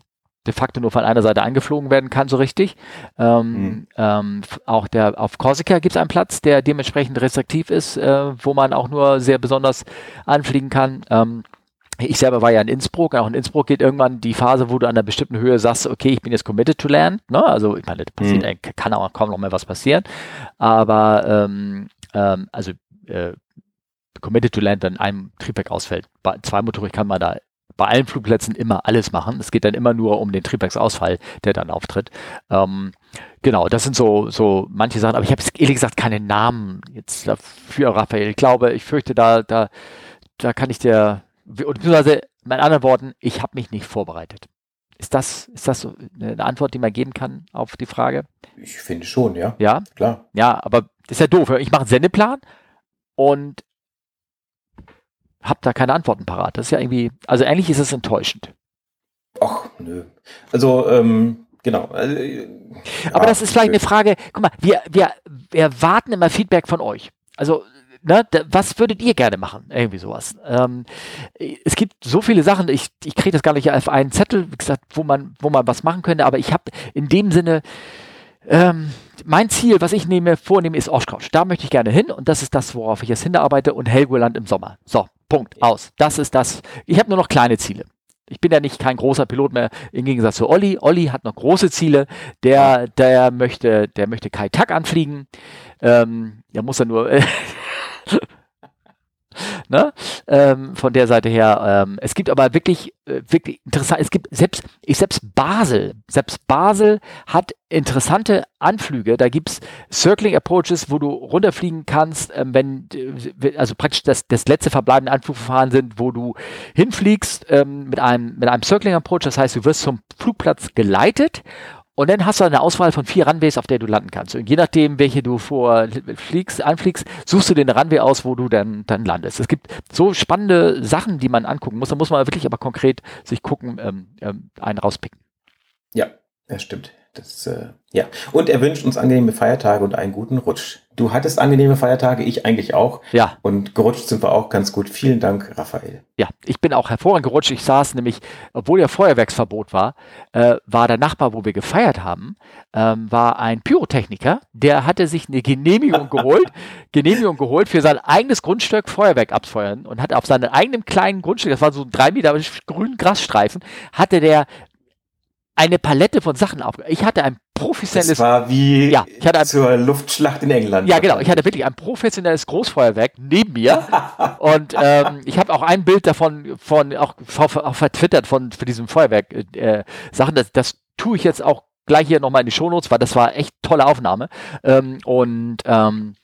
de facto nur von einer Seite angeflogen werden kann, so richtig. Ähm, Mhm. ähm, auch der auf Korsika gibt es einen Platz, der dementsprechend restriktiv ist, äh, wo man auch nur sehr besonders anfliegen kann. Ähm, ich selber war ja in Innsbruck, auch in Innsbruck geht irgendwann die Phase, wo du an einer bestimmten Höhe sagst, okay, ich bin jetzt committed to land. Ne? Also ich meine, das passiert, Mhm. kann auch kaum noch mehr was passieren. Aber ähm, ähm, also äh, committed to land, wenn ein Triebwerk ausfällt. Bei zweimotorig kann man da bei allen Flugplätzen immer alles machen. Es geht dann immer nur um den Triebwerksausfall, der dann auftritt. Ähm, genau, das sind so, so manche Sachen, aber ich habe ehrlich gesagt keine Namen jetzt dafür, Raphael. Ich glaube, ich fürchte, da, da, da kann ich dir, beziehungsweise mit anderen Worten, ich habe mich nicht vorbereitet. Ist das, ist das eine Antwort, die man geben kann auf die Frage? Ich finde schon, ja. Ja, Klar. ja, aber das ist ja doof. Ich mache einen Sendeplan und habe da keine Antworten parat. Das ist ja irgendwie, also eigentlich ist es enttäuschend. Ach, nö. Also, ähm, genau. Also, äh, Aber ja, das ist vielleicht eine Frage, guck mal, wir, wir, wir erwarten immer Feedback von euch. Also, ne, was würdet ihr gerne machen? Irgendwie sowas. Ähm, es gibt so viele Sachen, ich, ich kriege das gar nicht auf einen Zettel, wie gesagt, wo man, wo man was machen könnte, aber ich habe in dem Sinne, ähm, mein Ziel, was ich nehme, vornehme, ist Oshkosh. Da möchte ich gerne hin und das ist das, worauf ich jetzt hinarbeite und Helgoland im Sommer. So, Punkt, aus. Das ist das. Ich habe nur noch kleine Ziele. Ich bin ja nicht kein großer Pilot mehr im Gegensatz zu Olli. Olli hat noch große Ziele. Der, der möchte, der möchte Kai Tak anfliegen. Ähm, der muss er nur. Ne? ähm, von der Seite her. Ähm, es gibt aber wirklich, äh, wirklich interessant. Es gibt selbst, ich selbst Basel, selbst Basel hat interessante Anflüge. Da gibt's Circling Approaches, wo du runterfliegen kannst, ähm, wenn, äh, also praktisch das, das letzte verbleibende Anflugverfahren sind, wo du hinfliegst ähm, mit einem, mit einem Circling Approach. Das heißt, du wirst zum Flugplatz geleitet und dann hast du eine Auswahl von vier Runways, auf der du landen kannst. Und je nachdem, welche du vor fliegst, anfliegst, suchst du den Runway aus, wo du dann, dann landest. Es gibt so spannende Sachen, die man angucken muss. Da muss man wirklich aber konkret sich gucken, ähm, ähm, einen rauspicken. Ja, das stimmt. Das, äh, ja. Und er wünscht uns angenehme Feiertage und einen guten Rutsch. Du hattest angenehme Feiertage, ich eigentlich auch. Ja, Und gerutscht sind wir auch ganz gut. Vielen Dank, Raphael. ja. Ich bin auch hervorragend gerutscht. Ich saß nämlich, obwohl ja Feuerwerksverbot war, äh, war der Nachbar, wo wir gefeiert haben, ähm, war ein Pyrotechniker, der hatte sich eine Genehmigung geholt, Genehmigung geholt für sein eigenes Grundstück Feuerwerk abfeuern und hat auf seinem eigenen kleinen Grundstück, das war so ein drei Meter grünen Grasstreifen, hatte der eine Palette von Sachen auf. Ich hatte ein professionelles Das war wie Ja, ich hatte ein- zur Luftschlacht in England. Ja, genau. Ich hatte wirklich ein professionelles Großfeuerwerk neben mir. und ähm, ich habe auch ein Bild davon von auch, auch vertwittert von für diesem Feuerwerk äh, Sachen. Das, das tue ich jetzt auch gleich hier nochmal in die Shownotes, weil das war echt tolle Aufnahme. Ähm, und ähm,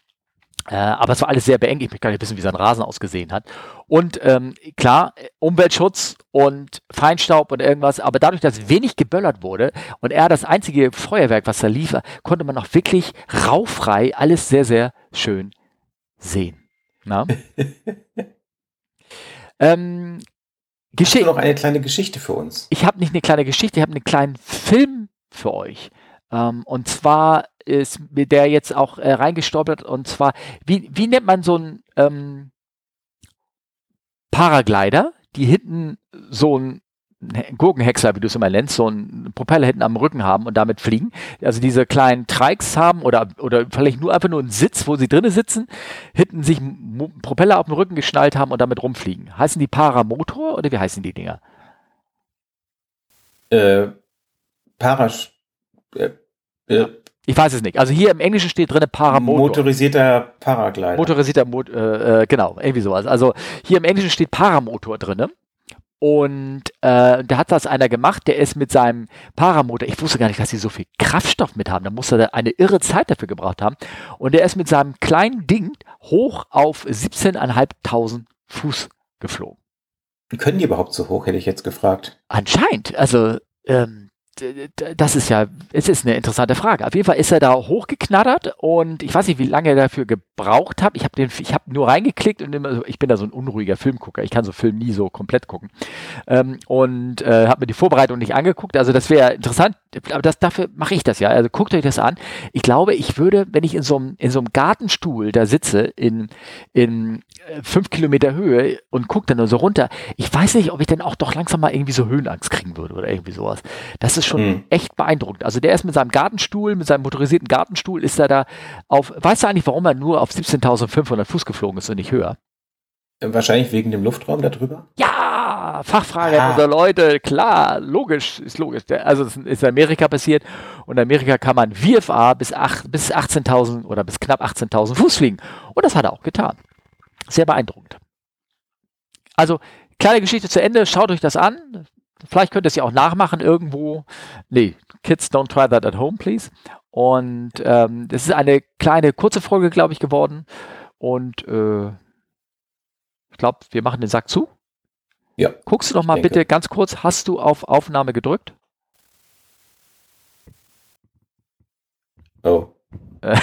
äh, aber es war alles sehr beengt. Ich möchte gar nicht wissen, wie sein Rasen ausgesehen hat. Und ähm, klar, Umweltschutz und Feinstaub und irgendwas, aber dadurch, dass wenig geböllert wurde und er das einzige Feuerwerk, was da lief, konnte man auch wirklich rauffrei alles sehr, sehr schön sehen. Na? ähm, Hast du noch eine kleine Geschichte für uns? Ich habe nicht eine kleine Geschichte, ich habe einen kleinen Film für euch. Ähm, und zwar ist mir der jetzt auch äh, reingestolpert. Und zwar, wie, wie nennt man so einen ähm, Paraglider, die hinten so ein Gurkenhäcksler, wie du es immer nennst, so einen Propeller hinten am Rücken haben und damit fliegen. Also diese kleinen Trikes haben oder, oder vielleicht nur einfach nur einen Sitz, wo sie drinnen sitzen, hinten sich einen Propeller auf dem Rücken geschnallt haben und damit rumfliegen. Heißen die Paramotor oder wie heißen die Dinger? Äh, Parasch. Äh, äh, Ich weiß es nicht. Also hier im Englischen steht drin Paramotor. motorisierter Paraglider. Motorisierter, Mot äh, äh, genau, irgendwie sowas. Also hier im Englischen steht Paramotor drin. Und äh, da hat das einer gemacht, der ist mit seinem Paramotor, ich wusste gar nicht, dass sie so viel Kraftstoff mit haben, da muss er eine irre Zeit dafür gebraucht haben. Und der ist mit seinem kleinen Ding hoch auf 17.500 Fuß geflogen. Können die überhaupt so hoch, hätte ich jetzt gefragt. Anscheinend, also ähm, das ist ja, es ist eine interessante Frage. Auf jeden Fall ist er da hochgeknattert und ich weiß nicht, wie lange er dafür gebraucht hat. Ich habe den, ich habe nur reingeklickt und immer, ich bin da so ein unruhiger Filmgucker. Ich kann so Film nie so komplett gucken ähm, und äh, habe mir die Vorbereitung nicht angeguckt. Also das wäre interessant, aber das, dafür mache ich das ja. Also guckt euch das an. Ich glaube, ich würde, wenn ich in so einem in so einem Gartenstuhl da sitze in in äh, fünf Kilometer Höhe und gucke dann nur so runter, ich weiß nicht, ob ich dann auch doch langsam mal irgendwie so Höhenangst kriegen würde oder irgendwie sowas. Das ist ist schon mhm. echt beeindruckend. Also der ist mit seinem Gartenstuhl, mit seinem motorisierten Gartenstuhl, ist er da auf, weißt du eigentlich, warum er nur auf 17.500 Fuß geflogen ist und nicht höher? Wahrscheinlich wegen dem Luftraum darüber? Ja, Fachfrage ah. unserer Leute, klar, logisch, ist logisch. Also es ist in Amerika passiert und in Amerika kann man VFA bis, bis 18.000 oder bis knapp 18.000 Fuß fliegen. Und das hat er auch getan. Sehr beeindruckend. Also, kleine Geschichte zu Ende, schaut euch das an. Vielleicht könnt ihr es ja auch nachmachen irgendwo. Nee, Kids don't try that at home, please. Und ähm, das ist eine kleine, kurze Folge, glaube ich, geworden. Und äh, ich glaube, wir machen den Sack zu. Ja. Guckst du doch mal bitte ganz kurz, hast du auf Aufnahme gedrückt? Oh.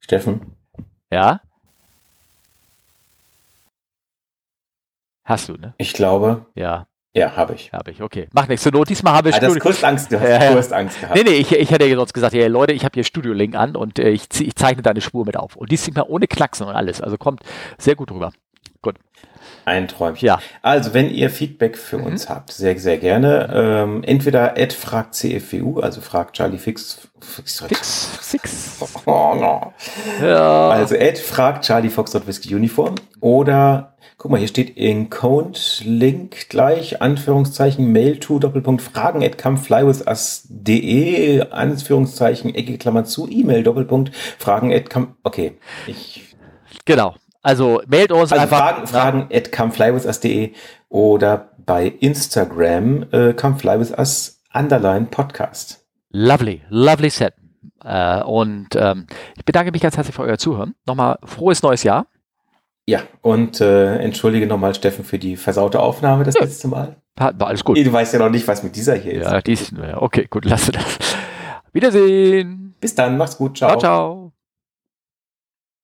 Steffen? Ja? Hast du, ne? Ich glaube. Ja. Ja, habe ich. Habe ich, okay. Mach nichts. Zur Not, diesmal habe ich ah, Studio. Du Angst. Du hast Angst gehabt. Nee, nee, ich, ich hätte ja sonst gesagt, ja, Leute, ich habe hier Studio-Link an und äh, ich, ich zeichne deine Spur mit auf. Und die sieht man ohne Knacksen und alles. Also kommt sehr gut rüber. Gut. Ein Träumchen. Ja. Also, wenn ihr Feedback für mhm. uns habt, sehr, sehr gerne. Ähm, entweder at fragt CFWU, also fragt Charlie Fix. Fix. Fix. Fix. Oh, no. ja. Also, at fragt Charlie Fox Uniform. Oder, guck mal, hier steht Encode Link gleich, Anführungszeichen, Mail to, Doppelpunkt, Fragen at comeflywithus.de, Anführungszeichen, Ecke, Klammer zu, E-Mail, Doppelpunkt, Fragen at come, okay. Ich. Genau. Also mailt uns also einfach. Fragen, Fragen at comeflywithus.de oder bei Instagram äh, comeflywithus underline Podcast. Lovely, lovely set. Äh, und ähm, ich bedanke mich ganz herzlich für euer Zuhören. Nochmal frohes neues Jahr. Ja, und äh, entschuldige nochmal, Steffen, für die versaute Aufnahme das ja. letzte Mal. War alles gut. Du weißt ja noch nicht, was mit dieser hier ist. Ja, die ist, okay, gut, lasse das. Wiedersehen. Bis dann, mach's gut, ciao. Ciao, ciao.